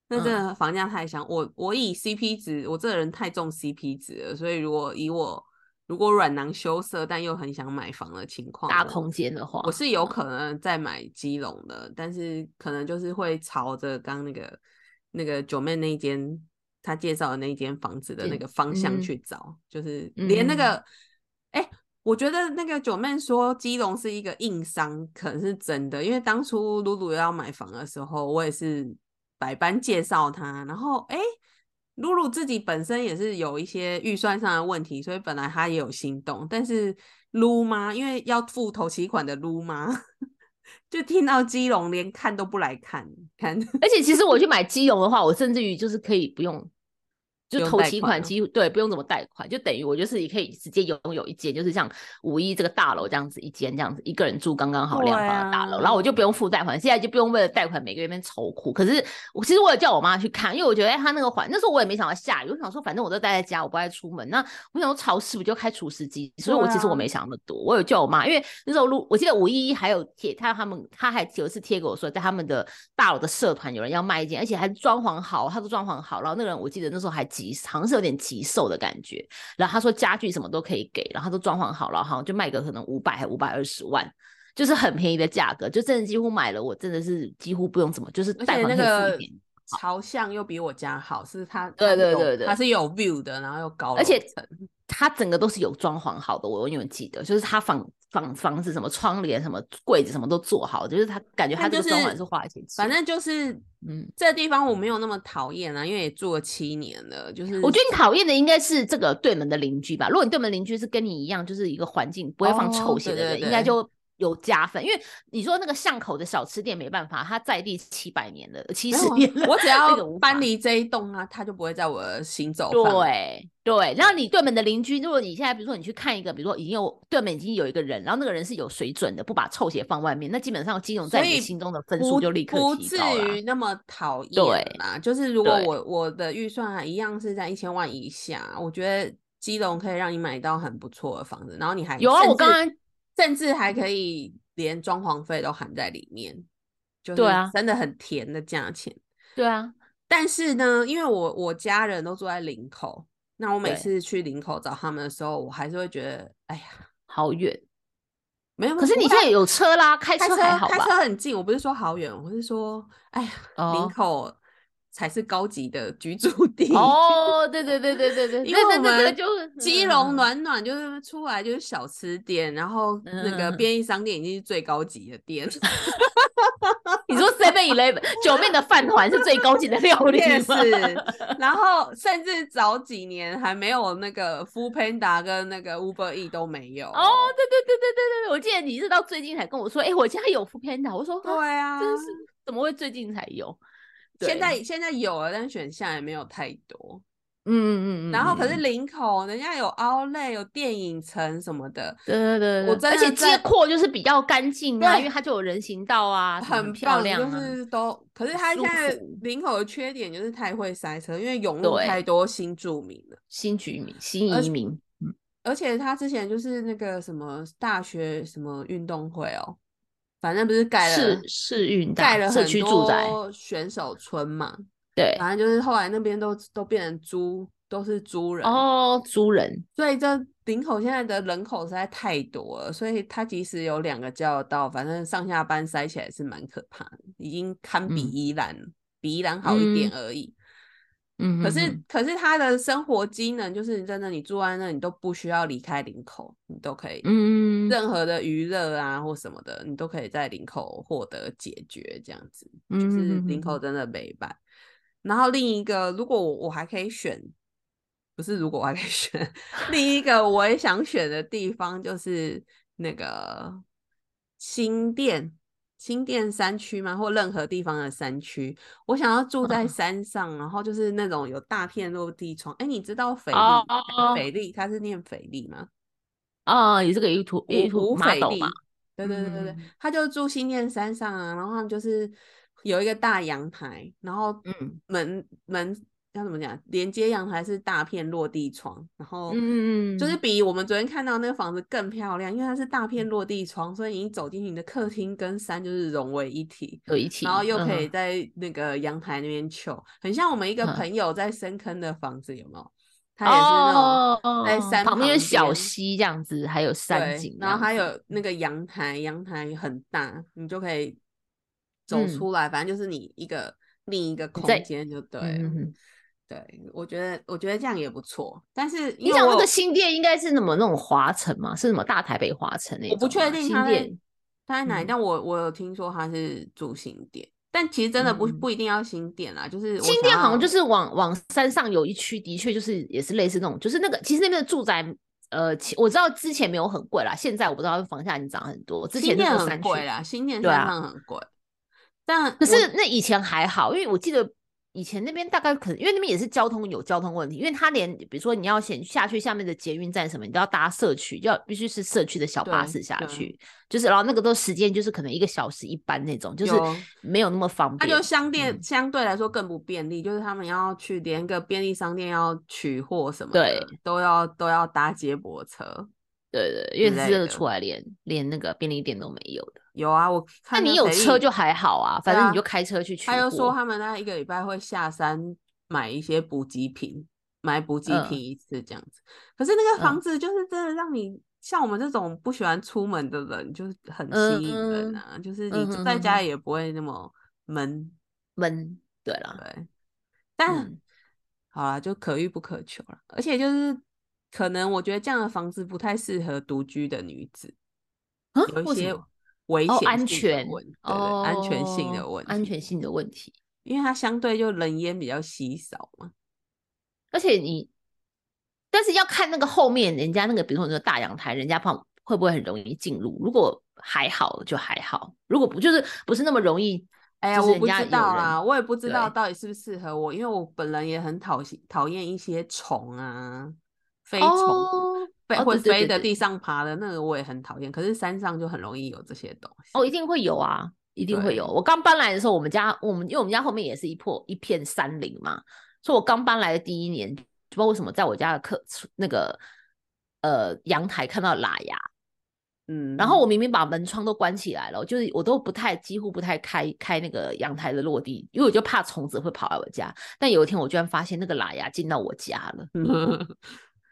那真的房价太香。我我以 CP 值，我这个人太重 CP 值了，所以如果以我。如果软囊羞涩，但又很想买房的情况，大空间的话，我是有可能再买基隆的，但是可能就是会朝着刚那个那个九妹那一间他介绍的那间房子的那个方向去找，就是连那个，哎，我觉得那个九妹说基隆是一个硬伤，可能是真的，因为当初露露要买房的时候，我也是百般介绍他，然后哎。露露自己本身也是有一些预算上的问题，所以本来她也有心动，但是撸妈因为要付头期款的撸妈，(laughs) 就听到基隆连看都不来看看，而且其实我去买基隆的话，我甚至于就是可以不用。就投期款，几乎对，不用怎么贷款，就等于我就是也可以直接拥有一间，就是像五一这个大楼这样子一间这样子，一个人住刚刚好两房的大楼，然后我就不用付贷款，现在就不用为了贷款每个月边愁苦。可是我其实我有叫我妈去看，因为我觉得哎，他那个环那时候我也没想到下雨，我想说反正我都待在家，我不爱出门。那我想说潮湿不就开除湿机，所以我其实我没想那么多。我有叫我妈，因为那时候录，我记得五一还有贴他他们，他还有一次贴给我说，在他们的大楼的社团有人要卖一间，而且还装潢好，他都装潢好，然后那个人我记得那时候还急，好像是有点。急售的感觉，然后他说家具什么都可以给，然后他都装潢好了，好像就卖个可能五百还五百二十万，就是很便宜的价格，就真的几乎买了，我真的是几乎不用怎么，就是贷款那付一点。朝向又比我家好，是它对对对对，它是有 view 的，然后又高，而且它整个都是有装潢好的，我永远记得，就是它房房房子什么窗帘什么柜子什么都做好，就是他感觉他这个装潢是花钱，反正就是嗯，这个地方我没有那么讨厌啊，因为也住了七年了，就是我觉得你讨厌的应该是这个对门的邻居吧，如果你对门邻居是跟你一样，就是一个环境不会放臭鞋的人，应该就。有加分，因为你说那个巷口的小吃店没办法，它在地七百年了，七十年了。我只要搬离这一栋啊，它就不会在我行走。对对，然后你对门的邻居，如果你现在比如说你去看一个，比如说已经有对门已经有一个人，然后那个人是有水准的，不把臭鞋放外面，那基本上金融在你心中的分数就立刻提高了。不至于那么讨厌。对啦，就是如果我我的预算一样是在一千万以下，我觉得基隆可以让你买到很不错的房子，然后你还有啊，我刚刚。甚至还可以连装潢费都含在里面，就是真的很甜的价钱。对啊，但是呢，因为我我家人都住在林口，那我每次去林口找他们的时候，我还是会觉得，哎呀，好远。没有，可是你现在有车啦，开车还好吧开车很近。我不是说好远，我是说，哎呀，林口。才是高级的居住地。哦，对对对对对对，因为我们就基隆暖暖就是出来就是小吃店，然后那个便利商店已经是最高级的店。(laughs) 你说 Seven Eleven 九面的饭团是最高级的料理是，然后甚至早几年还没有那个 Food Panda 跟那个 Uber E 都没有。哦，对对对对对对，我记得你是到最近才跟我说，哎，我家有 Food Panda，我说对啊，真是怎么会最近才有？现在现在有了，但选项也没有太多。嗯嗯嗯，然后可是林口人家有 Outlet 有电影城什么的，对对对，我而且街廓就是比较干净啊，因为它就有人行道啊，很漂亮，就是都。可是它现在林口的缺点就是太会塞车，因为涌入太多新住民了，新居民、新移民。嗯，而且他之前就是那个什么大学什么运动会哦，反正不是盖了市市运盖了社区住宅选手村嘛。对，反正就是后来那边都都变成租，都是租人哦，租人。所以这林口现在的人口实在太多了，所以它即使有两个交流道，反正上下班塞起来是蛮可怕的，已经堪比宜兰，比宜兰好一点而已。嗯，可是可是他的生活机能就是真的，你住在那，你都不需要离开林口，你都可以，嗯，任何的娱乐啊或什么的，你都可以在林口获得解决，这样子，就是林口真的美版。然后另一个，如果我我还可以选，不是如果我还可以选，另一个我也想选的地方就是那个新店，新店山区吗，或任何地方的山区，我想要住在山上，然后就是那种有大片落地窗。哎，你知道斐利？斐丽，他是念斐丽吗？啊，也是个 YouTube YouTube 斐利。对对对对对，他就住新店山上啊，然后就是。有一个大阳台，然后嗯，门门要怎么讲？连接阳台是大片落地窗，然后嗯嗯，就是比我们昨天看到那个房子更漂亮，因为它是大片落地窗，所以你走进去，你的客厅跟山就是融为一体，有一体，然后又可以在那个阳台那边求，很像我们一个朋友在深坑的房子，有没有？它也是那种在山旁边小溪这样子，还有山景，然后还有那个阳台，阳台很大，你就可以。走出来，反正就是你一个另一个空间就对了。对，我觉得我觉得这样也不错。但是你讲那个新店应该是什么那种华城吗？是什么大台北华城那种？我不确定新店它在哪里，但我我有听说它是住新店，但其实真的不不一定要新店啦，就是新店好像就是往往山上有一区，的确就是也是类似那种，就是那个其实那边的住宅。呃，我知道之前没有很贵啦，现在我不知道房价已经涨很多。之前店很贵啦，新店山上很贵。但可是那以前还好，因为我记得以前那边大概可能因为那边也是交通有交通问题，因为他连比如说你要先下去下面的捷运站什么，你都要搭社区，就要必须是社区的小巴士下去，就是然后那个都时间就是可能一个小时一班那种，就是没有那么方便。它就相对相对来说更不便利，就是他们要去连个便利商店要取货什么的，都要都要搭接驳车。对对，因为这个出来连连那个便利店都没有的。有啊，我那你有车就还好啊，反正你就开车去取。他又说他们那一个礼拜会下山买一些补给品，买补给品一次这样子。可是那个房子就是真的让你像我们这种不喜欢出门的人，就是很吸引人啊。就是你住在家也不会那么闷闷。对了，对，但好了，就可遇不可求了。而且就是可能我觉得这样的房子不太适合独居的女子，有一些。危险、安全问哦，安全性的问题，安全性的问题，因为它相对就人烟比较稀少嘛。而且你，但是要看那个后面人家那个，比如说那个大阳台，人家怕会不会很容易进入？如果还好就还好，如果不就是不是那么容易？哎呀，我不知道啦，我也不知道到底是不是适合我，因为我本人也很讨厌讨厌一些虫啊，飞虫。飞会飞的、地上爬的那个我也很讨厌，可是山上就很容易有这些东西。哦，一定会有啊，一定会有。我刚搬来的时候，我们家我们因为我们家后面也是一破一片山林嘛，所以我刚搬来的第一年，不知道为什么在我家的客那个呃阳台看到喇牙，嗯，然后我明明把门窗都关起来了，就是我都不太几乎不太开开那个阳台的落地，因为我就怕虫子会跑来我家。但有一天我居然发现那个喇牙进到我家了。(laughs)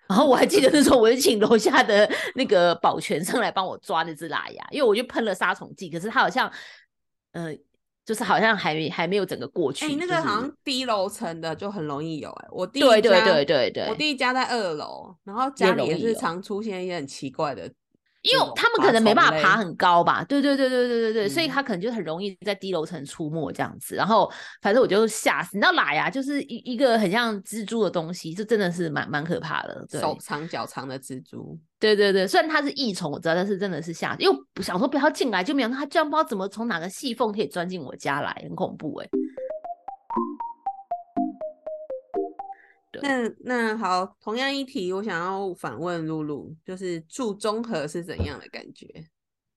然后我还记得那时候，我就请楼下的那个保全上来帮我抓那只喇牙，因为我就喷了杀虫剂，可是它好像，呃，就是好像还还没有整个过去。哎，那个好像低楼层的就很容易有哎，我弟对对对对对，我弟家在二楼，然后家里也是常出现一些很奇怪的。因为他们可能没办法爬很高吧，对对对对对对对，所以他可能就很容易在低楼层出没这样子。然后反正我就吓死，你知道喇牙？就是一一个很像蜘蛛的东西，这真的是蛮蛮可怕的。手长脚长的蜘蛛，对对对，虽然它是益虫，我知道，但是真的是吓，又想说不要进来，就没有它居然不知道怎么从哪个细缝可以钻进我家来，很恐怖哎。那那好，同样一题，我想要反问露露，就是住综合是怎样的感觉？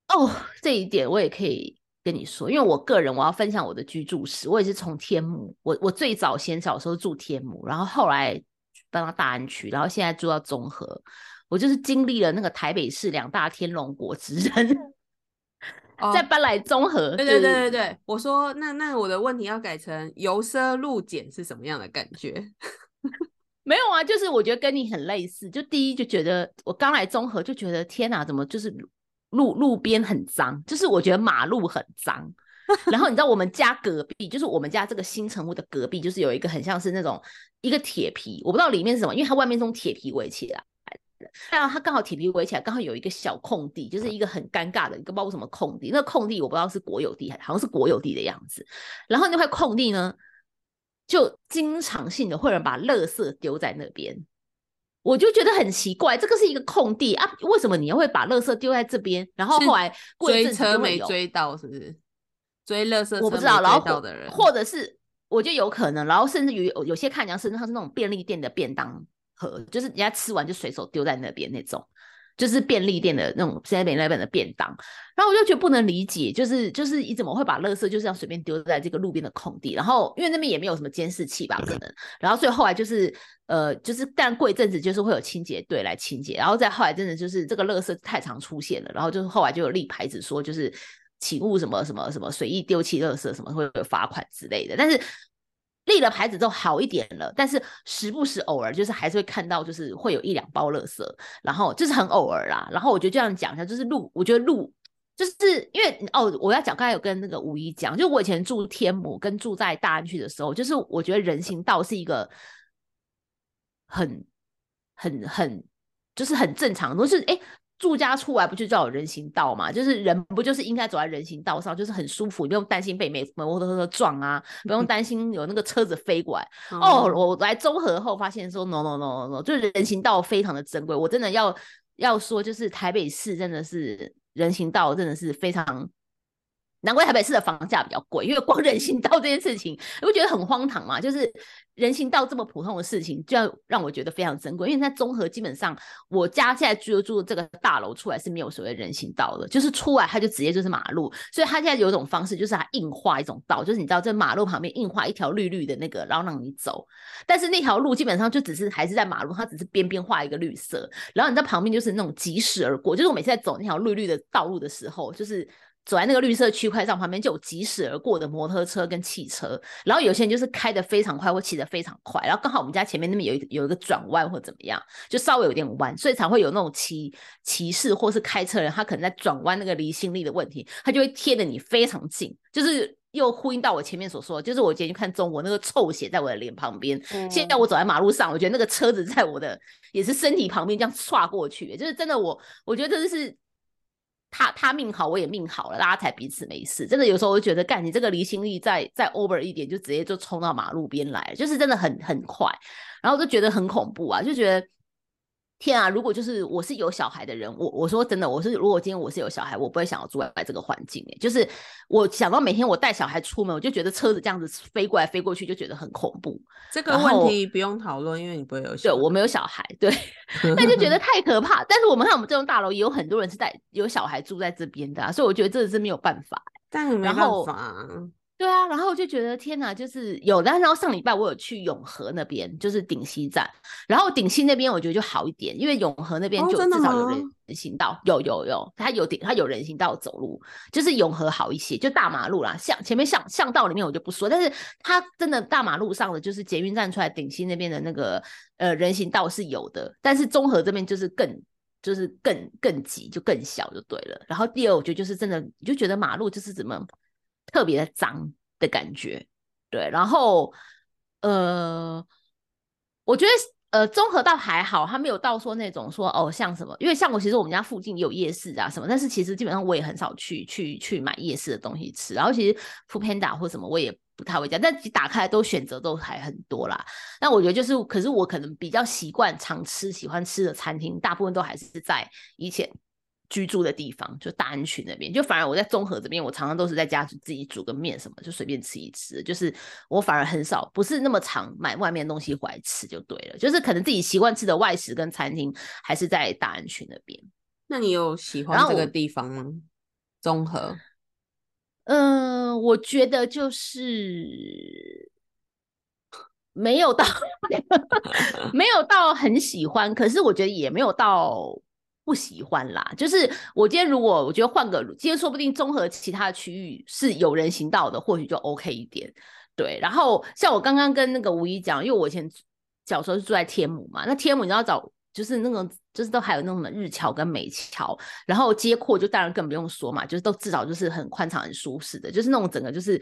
哦，这一点我也可以跟你说，因为我个人我要分享我的居住史，我也是从天母，我我最早先小时候住天母，然后后来搬到大安区，然后现在住到综合，我就是经历了那个台北市两大天龙国之人，再搬来综合。对对对对对，我说那那我的问题要改成由奢入俭是什么样的感觉？没有啊，就是我觉得跟你很类似。就第一就觉得我刚来综合就觉得天哪，怎么就是路路边很脏，就是我觉得马路很脏。(laughs) 然后你知道我们家隔壁，就是我们家这个新城屋的隔壁，就是有一个很像是那种一个铁皮，我不知道里面是什么，因为它外面是用铁皮围起来。然后它刚好铁皮围起来，刚好有一个小空地，就是一个很尴尬的一个不知道什么空地。那个空地我不知道是国有地还好像是国有地的样子。然后那块空地呢？就经常性的会有人把垃圾丢在那边，我就觉得很奇怪，这个是一个空地啊，为什么你又会把垃圾丢在这边？然后后来追车没追到，是不是？追垃圾我不知道，然后或者是我觉得有可能，然后甚至于有有些看起来甚至它是那种便利店的便当盒，就是人家吃完就随手丢在那边那种。就是便利店的那种 seven eleven 的便当，然后我就觉得不能理解，就是就是你怎么会把垃圾就这样随便丢在这个路边的空地？然后因为那边也没有什么监视器吧，可能，然后所以后来就是呃就是但过一阵子就是会有清洁队来清洁，然后再后来真的就是这个垃圾太常出现了，然后就是后来就有立牌子说就是请勿什么什么什么随意丢弃垃圾，什么会有罚款之类的，但是。立了牌子之后好一点了，但是时不时偶尔就是还是会看到，就是会有一两包垃圾，然后就是很偶尔啦。然后我觉得这样讲一下，就是路，我觉得路就是因为哦，我要讲刚才有跟那个吴一讲，就我以前住天母跟住在大安区的时候，就是我觉得人行道是一个很很很就是很正常，都是哎。住家出来不就叫有人行道嘛？就是人不就是应该走在人行道上，就是很舒服，你不用担心被美摩托车撞啊，不用担心有那个车子飞过来。(laughs) 哦，我来综合后发现说，no no no no，就是人行道非常的珍贵。我真的要要说，就是台北市真的是人行道真的是非常。难怪台北市的房价比较贵，因为光人行道这件事情，你不觉得很荒唐嘛？就是人行道这么普通的事情，就要让我觉得非常珍贵。因为在综合，基本上我家现在居住这个大楼出来是没有所谓人行道的，就是出来它就直接就是马路。所以它现在有一种方式，就是它硬画一种道，就是你知道在马路旁边硬画一条绿绿的那个，然后让你走。但是那条路基本上就只是还是在马路，它只是边边画一个绿色，然后你在旁边就是那种疾驶而过。就是我每次在走那条绿绿的道路的时候，就是。走在那个绿色区块上，旁边就有疾驶而过的摩托车跟汽车，然后有些人就是开得非常快或骑得非常快，然后刚好我们家前面那边有一有一个转弯或怎么样，就稍微有点弯，所以才会有那种骑骑士或是开车人，他可能在转弯那个离心力的问题，他就会贴得你非常近，就是又呼应到我前面所说，就是我今天去看中国那个臭血在我的脸旁边，现在我走在马路上，我觉得那个车子在我的也是身体旁边这样刷过去，就是真的我我觉得这是。他他命好，我也命好了，大家才彼此没事。真的有时候我就觉得，干你这个离心力再再 over 一点，就直接就冲到马路边来，就是真的很很快，然后就觉得很恐怖啊，就觉得。天啊！如果就是我是有小孩的人，我我说真的，我是如果今天我是有小孩，我不会想要住在这个环境诶。就是我想到每天我带小孩出门，我就觉得车子这样子飞过来飞过去，就觉得很恐怖。这个问题不用讨论，因为你不会有小对我没有小孩，对，那就觉得 (laughs) 太可怕。但是我们看我们这栋大楼也有很多人是带有小孩住在这边的，所以我觉得这是没有办法。但没办法。对啊，然后我就觉得天哪，就是有的。然后上礼拜我有去永和那边，就是顶溪站。然后顶溪那边我觉得就好一点，因为永和那边就至少有人行道，有有有，它有顶，它有人行道走路，就是永和好一些。就大马路啦，巷前面巷巷道里面我就不说，但是它真的大马路上的，就是捷运站出来顶溪那边的那个呃人行道是有的，但是中和这边就是更就是更更挤，就更小就对了。然后第二，我觉得就是真的，你就觉得马路就是怎么。特别的脏，的感觉。对，然后呃，我觉得呃，综合倒还好，他没有到说那种说哦，像什么，因为像我其实我们家附近有夜市啊什么，但是其实基本上我也很少去去去买夜市的东西吃，然后其实 f o o Panda 或什么我也不太会加，但打开都选择都还很多啦。那我觉得就是，可是我可能比较习惯常吃、喜欢吃的餐厅，大部分都还是在以前。居住的地方就大安区那边，就反而我在综合这边，我常常都是在家自己煮个面什么，就随便吃一吃。就是我反而很少，不是那么常买外面东西回来吃就对了。就是可能自己习惯吃的外食跟餐厅还是在大安区那边。那你有喜欢这个地方吗？综合？嗯，我觉得就是没有到 (laughs) 没有到很喜欢，可是我觉得也没有到。不喜欢啦，就是我今天如果我觉得换个，今天说不定综合其他区域是有人行道的，或许就 OK 一点。对，然后像我刚刚跟那个吴一讲，因为我以前小时候是住在天母嘛，那天母你要找就是那种就是都还有那种日桥跟美桥，然后街廓就当然更不用说嘛，就是都至少就是很宽敞很舒适的，就是那种整个就是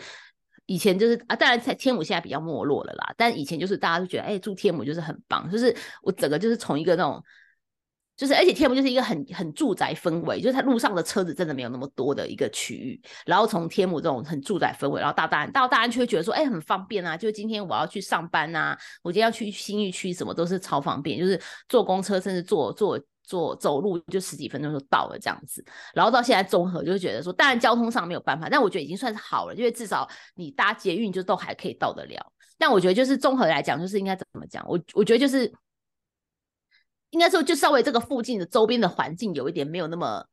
以前就是啊，当然在天母现在比较没落了啦，但以前就是大家都觉得哎住天母就是很棒，就是我整个就是从一个那种。就是，而且天母就是一个很很住宅氛围，就是它路上的车子真的没有那么多的一个区域。然后从天母这种很住宅氛围，然后到大安，到大安区会觉得说，哎，很方便啊。就今天我要去上班啊，我今天要去新义区，什么都是超方便。就是坐公车，甚至坐坐坐走路，就十几分钟就到了这样子。然后到现在综合，就觉得说，当然交通上没有办法，但我觉得已经算是好了，因为至少你搭捷运就都还可以到得了。但我觉得就是综合来讲，就是应该怎么讲？我我觉得就是。应该说，就稍微这个附近的周边的环境有一点没有那么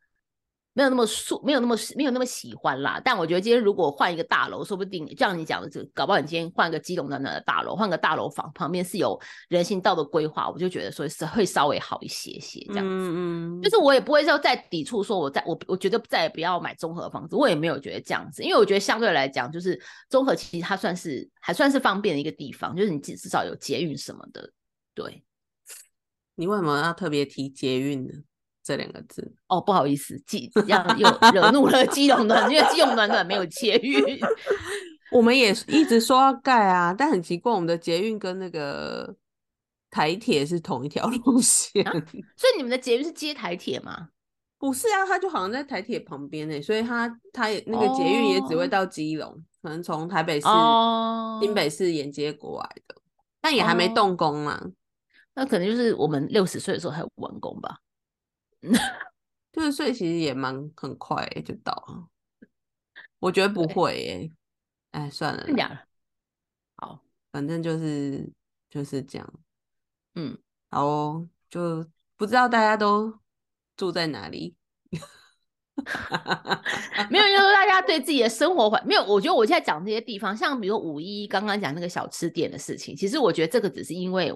没有那么舒，没有那么没有那么喜欢啦。但我觉得今天如果换一个大楼，说不定像你讲的，这搞不好你今天换个基隆的大楼，换个大楼房旁边是有人行道的规划，我就觉得说是会稍微好一些些这样子。嗯嗯，就是我也不会说再抵触，说我在我我觉得再也不要买综合房子，我也没有觉得这样子，因为我觉得相对来讲，就是综合其实它算是还算是方便的一个地方，就是你至至少有捷运什么的，对。你为什么要特别提捷运呢？这两个字哦，不好意思，基这样又惹怒了基隆暖，因为基隆暖暖没有捷运。(laughs) 我们也一直说要盖啊，但很奇怪，我们的捷运跟那个台铁是同一条路线，(laughs) 所以你们的捷运是接台铁吗？不是啊，它就好像在台铁旁边呢，所以它它也那个捷运也只会到基隆，可能从台北市、新北市沿接过来的，但也还没动工嘛。那可能就是我们六十岁的时候才完工吧。六十岁其实也蛮很快就到了，我觉得不会耶。哎，算了。好，反正就是就是这样。嗯，好，就不知道大家都住在哪里。(laughs) 没有，就是大家对自己的生活环没有。我觉得我现在讲这些地方，像比如五一刚刚讲那个小吃店的事情，其实我觉得这个只是因为。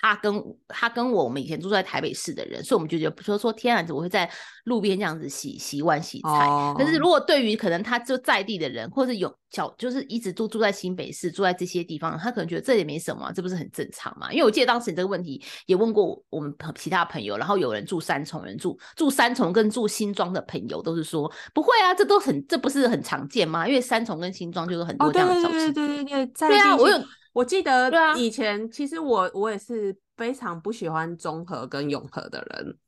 他跟他跟我们以前住在台北市的人，所以我们就觉得说说天啊，我会在路边这样子洗洗碗洗菜。但是如果对于可能他就在地的人，或者有小就是一直住住在新北市，住在这些地方，他可能觉得这也没什么，这不是很正常嘛？因为我记得当时你这个问题也问过我们其他朋友，然后有人住三重，人住住三重跟住新庄的朋友都是说不会啊，这都很这不是很常见吗？因为三重跟新庄就是很多这样的小吃。对对对对对，对啊，我有。我记得以前，其实我我也是非常不喜欢中和跟永和的人。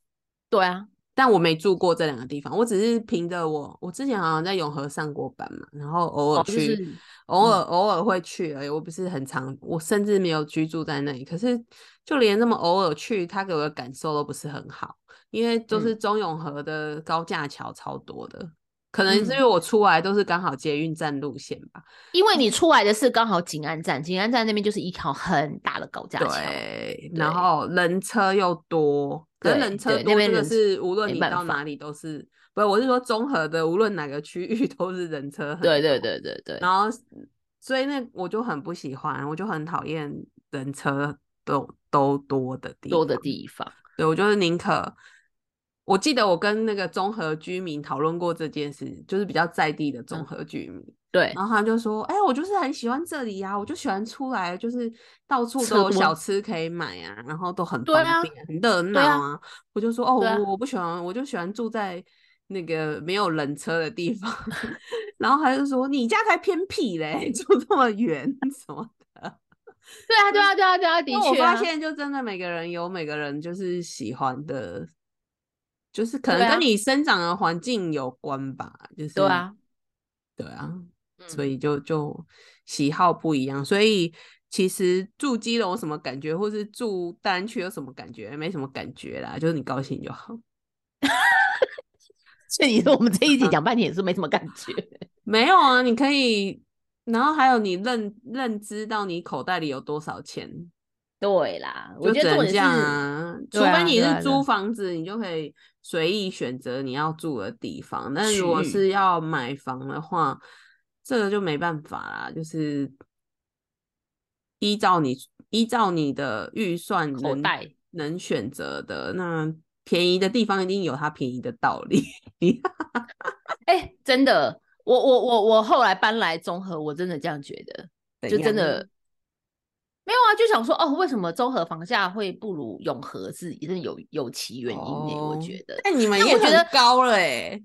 对啊，但我没住过这两个地方，我只是凭着我，我之前好像在永和上过班嘛，然后偶尔去，偶尔偶尔会去而已。我不是很常，我甚至没有居住在那里。可是就连那么偶尔去，他给我的感受都不是很好，因为都是中永和的高架桥超多的。可能是因为我出来都是刚好捷运站路线吧，因为你出来的是刚好景安站，景安站那边就是一条很大的高架桥，对，然后人车又多，跟人车多真的是无论你到哪里都是，不是我是说综合的，无论哪个区域 (laughs) 都是人车很对对对对对，然后所以那我就很不喜欢，我就很讨厌人车都都多的地多的地方，对我就是宁可。我记得我跟那个综合居民讨论过这件事，就是比较在地的综合居民。对，然后他就说：“哎，我就是很喜欢这里呀，我就喜欢出来，就是到处都有小吃可以买啊，然后都很方便、很热闹啊。”我就说：“哦，我我不喜欢，我就喜欢住在那个没有人车的地方，(laughs) (laughs) 然后他就说你家才偏僻嘞，住这么远什么的。对啊，对 (laughs) 啊，对啊，对啊，的确。我发现就真的每个人有每个人就是喜欢的，就是可能跟你生长的环境有关吧。就是对啊，对啊，所以就就喜好不一样。所以其实住基隆什么感觉，或是住大安区有什么感觉，没什么感觉啦，就是你高兴就好。所以你说我们这一集讲半天也是没什么感觉，(laughs) 没有啊？你可以，然后还有你认认知到你口袋里有多少钱，对啦，我觉得这样啊。除非你是租房子，你就可以随意选择你要住的地方。那如果是要买房的话，这个就没办法啦，就是依照你依照你的预算口袋能选择的那。便宜的地方一定有它便宜的道理。(laughs) 哎，真的，我我我我后来搬来综合，我真的这样觉得，就真的没有啊，就想说哦，为什么综合房价会不如永和是一定有有其原因呢？我觉得，但你们也觉得高了哎，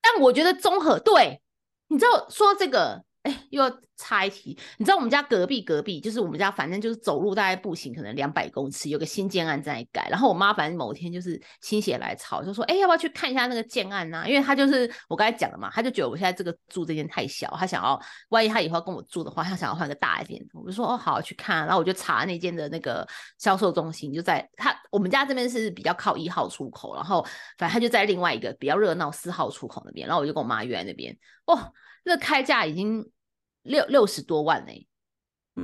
但我觉得综合对，你知道说这个。哎，又要插一题，你知道我们家隔壁隔壁就是我们家，反正就是走路大概步行可能两百公尺，有个新建案在改。然后我妈反正某天就是心血来潮，就说：“哎，要不要去看一下那个建案呢？”因为她就是我刚才讲的嘛，她就觉得我现在这个住这间太小，她想要万一她以后跟我住的话，她想要换个大一点。我就说：“哦，好，去看。”然后我就查那间的那个销售中心，就在她我们家这边是比较靠一号出口，然后反正他就在另外一个比较热闹四号出口那边。然后我就跟我妈约在那边，哦，那开价已经。六六十多万呢，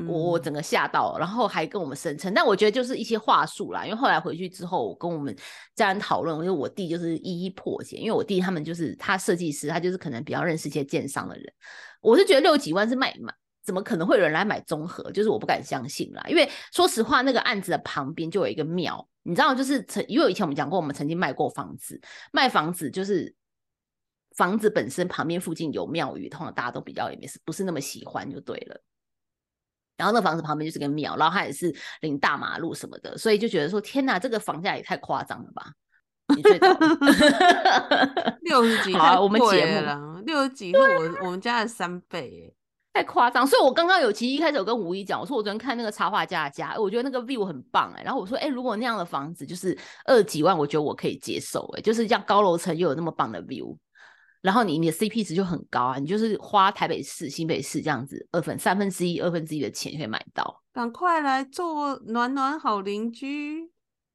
我我整个吓到，然后还跟我们声称，但我觉得就是一些话术啦。因为后来回去之后，我跟我们家人讨论，因为我弟就是一一破解，因为我弟他们就是他设计师，他就是可能比较认识一些建商的人。我是觉得六几万是卖买，怎么可能会有人来买综合？就是我不敢相信啦。因为说实话，那个案子的旁边就有一个庙，你知道，就是曾因为以前我们讲过，我们曾经卖过房子，卖房子就是。房子本身旁边附近有庙宇，通常大家都比较也没是不是那么喜欢就对了。然后那房子旁边就是个庙，然后它也是临大马路什么的，所以就觉得说天哪，这个房价也太夸张了吧？你觉得？六十几，好，我们节目了，六十几是我我们家的三倍，太夸张。所以我刚刚有其实一开始有跟吴一讲，我说我昨天看那个插画家家，我觉得那个 view 很棒哎。然后我说，哎，如果那样的房子就是二几万，我觉得我可以接受哎，就是像高楼层又有那么棒的 view。然后你你的 CP 值就很高啊，你就是花台北市、新北市这样子二分三分之一、二分之一的钱可以买到。赶快来做暖暖好邻居，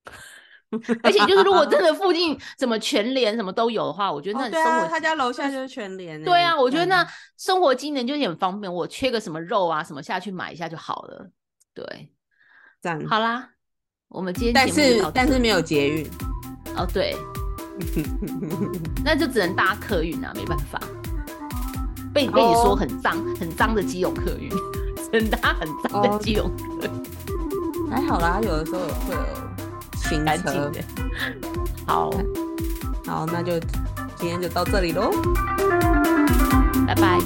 (laughs) 而且就是如果真的附近 (laughs) 什么全联什么都有的话，我觉得那生活他家楼下就是全联。对啊，我觉得那生活机能就很方便，我缺个什么肉啊什么下去买一下就好了。对，这样好啦，我们今天但是但是没有捷运哦，对。(laughs) 那就只能搭客运啊，没办法。被被你说很脏，很脏的基隆客运，(laughs) 真搭很脏的基隆客运。还好啦，有的时候会有新车。好，好，那就今天就到这里喽，拜拜。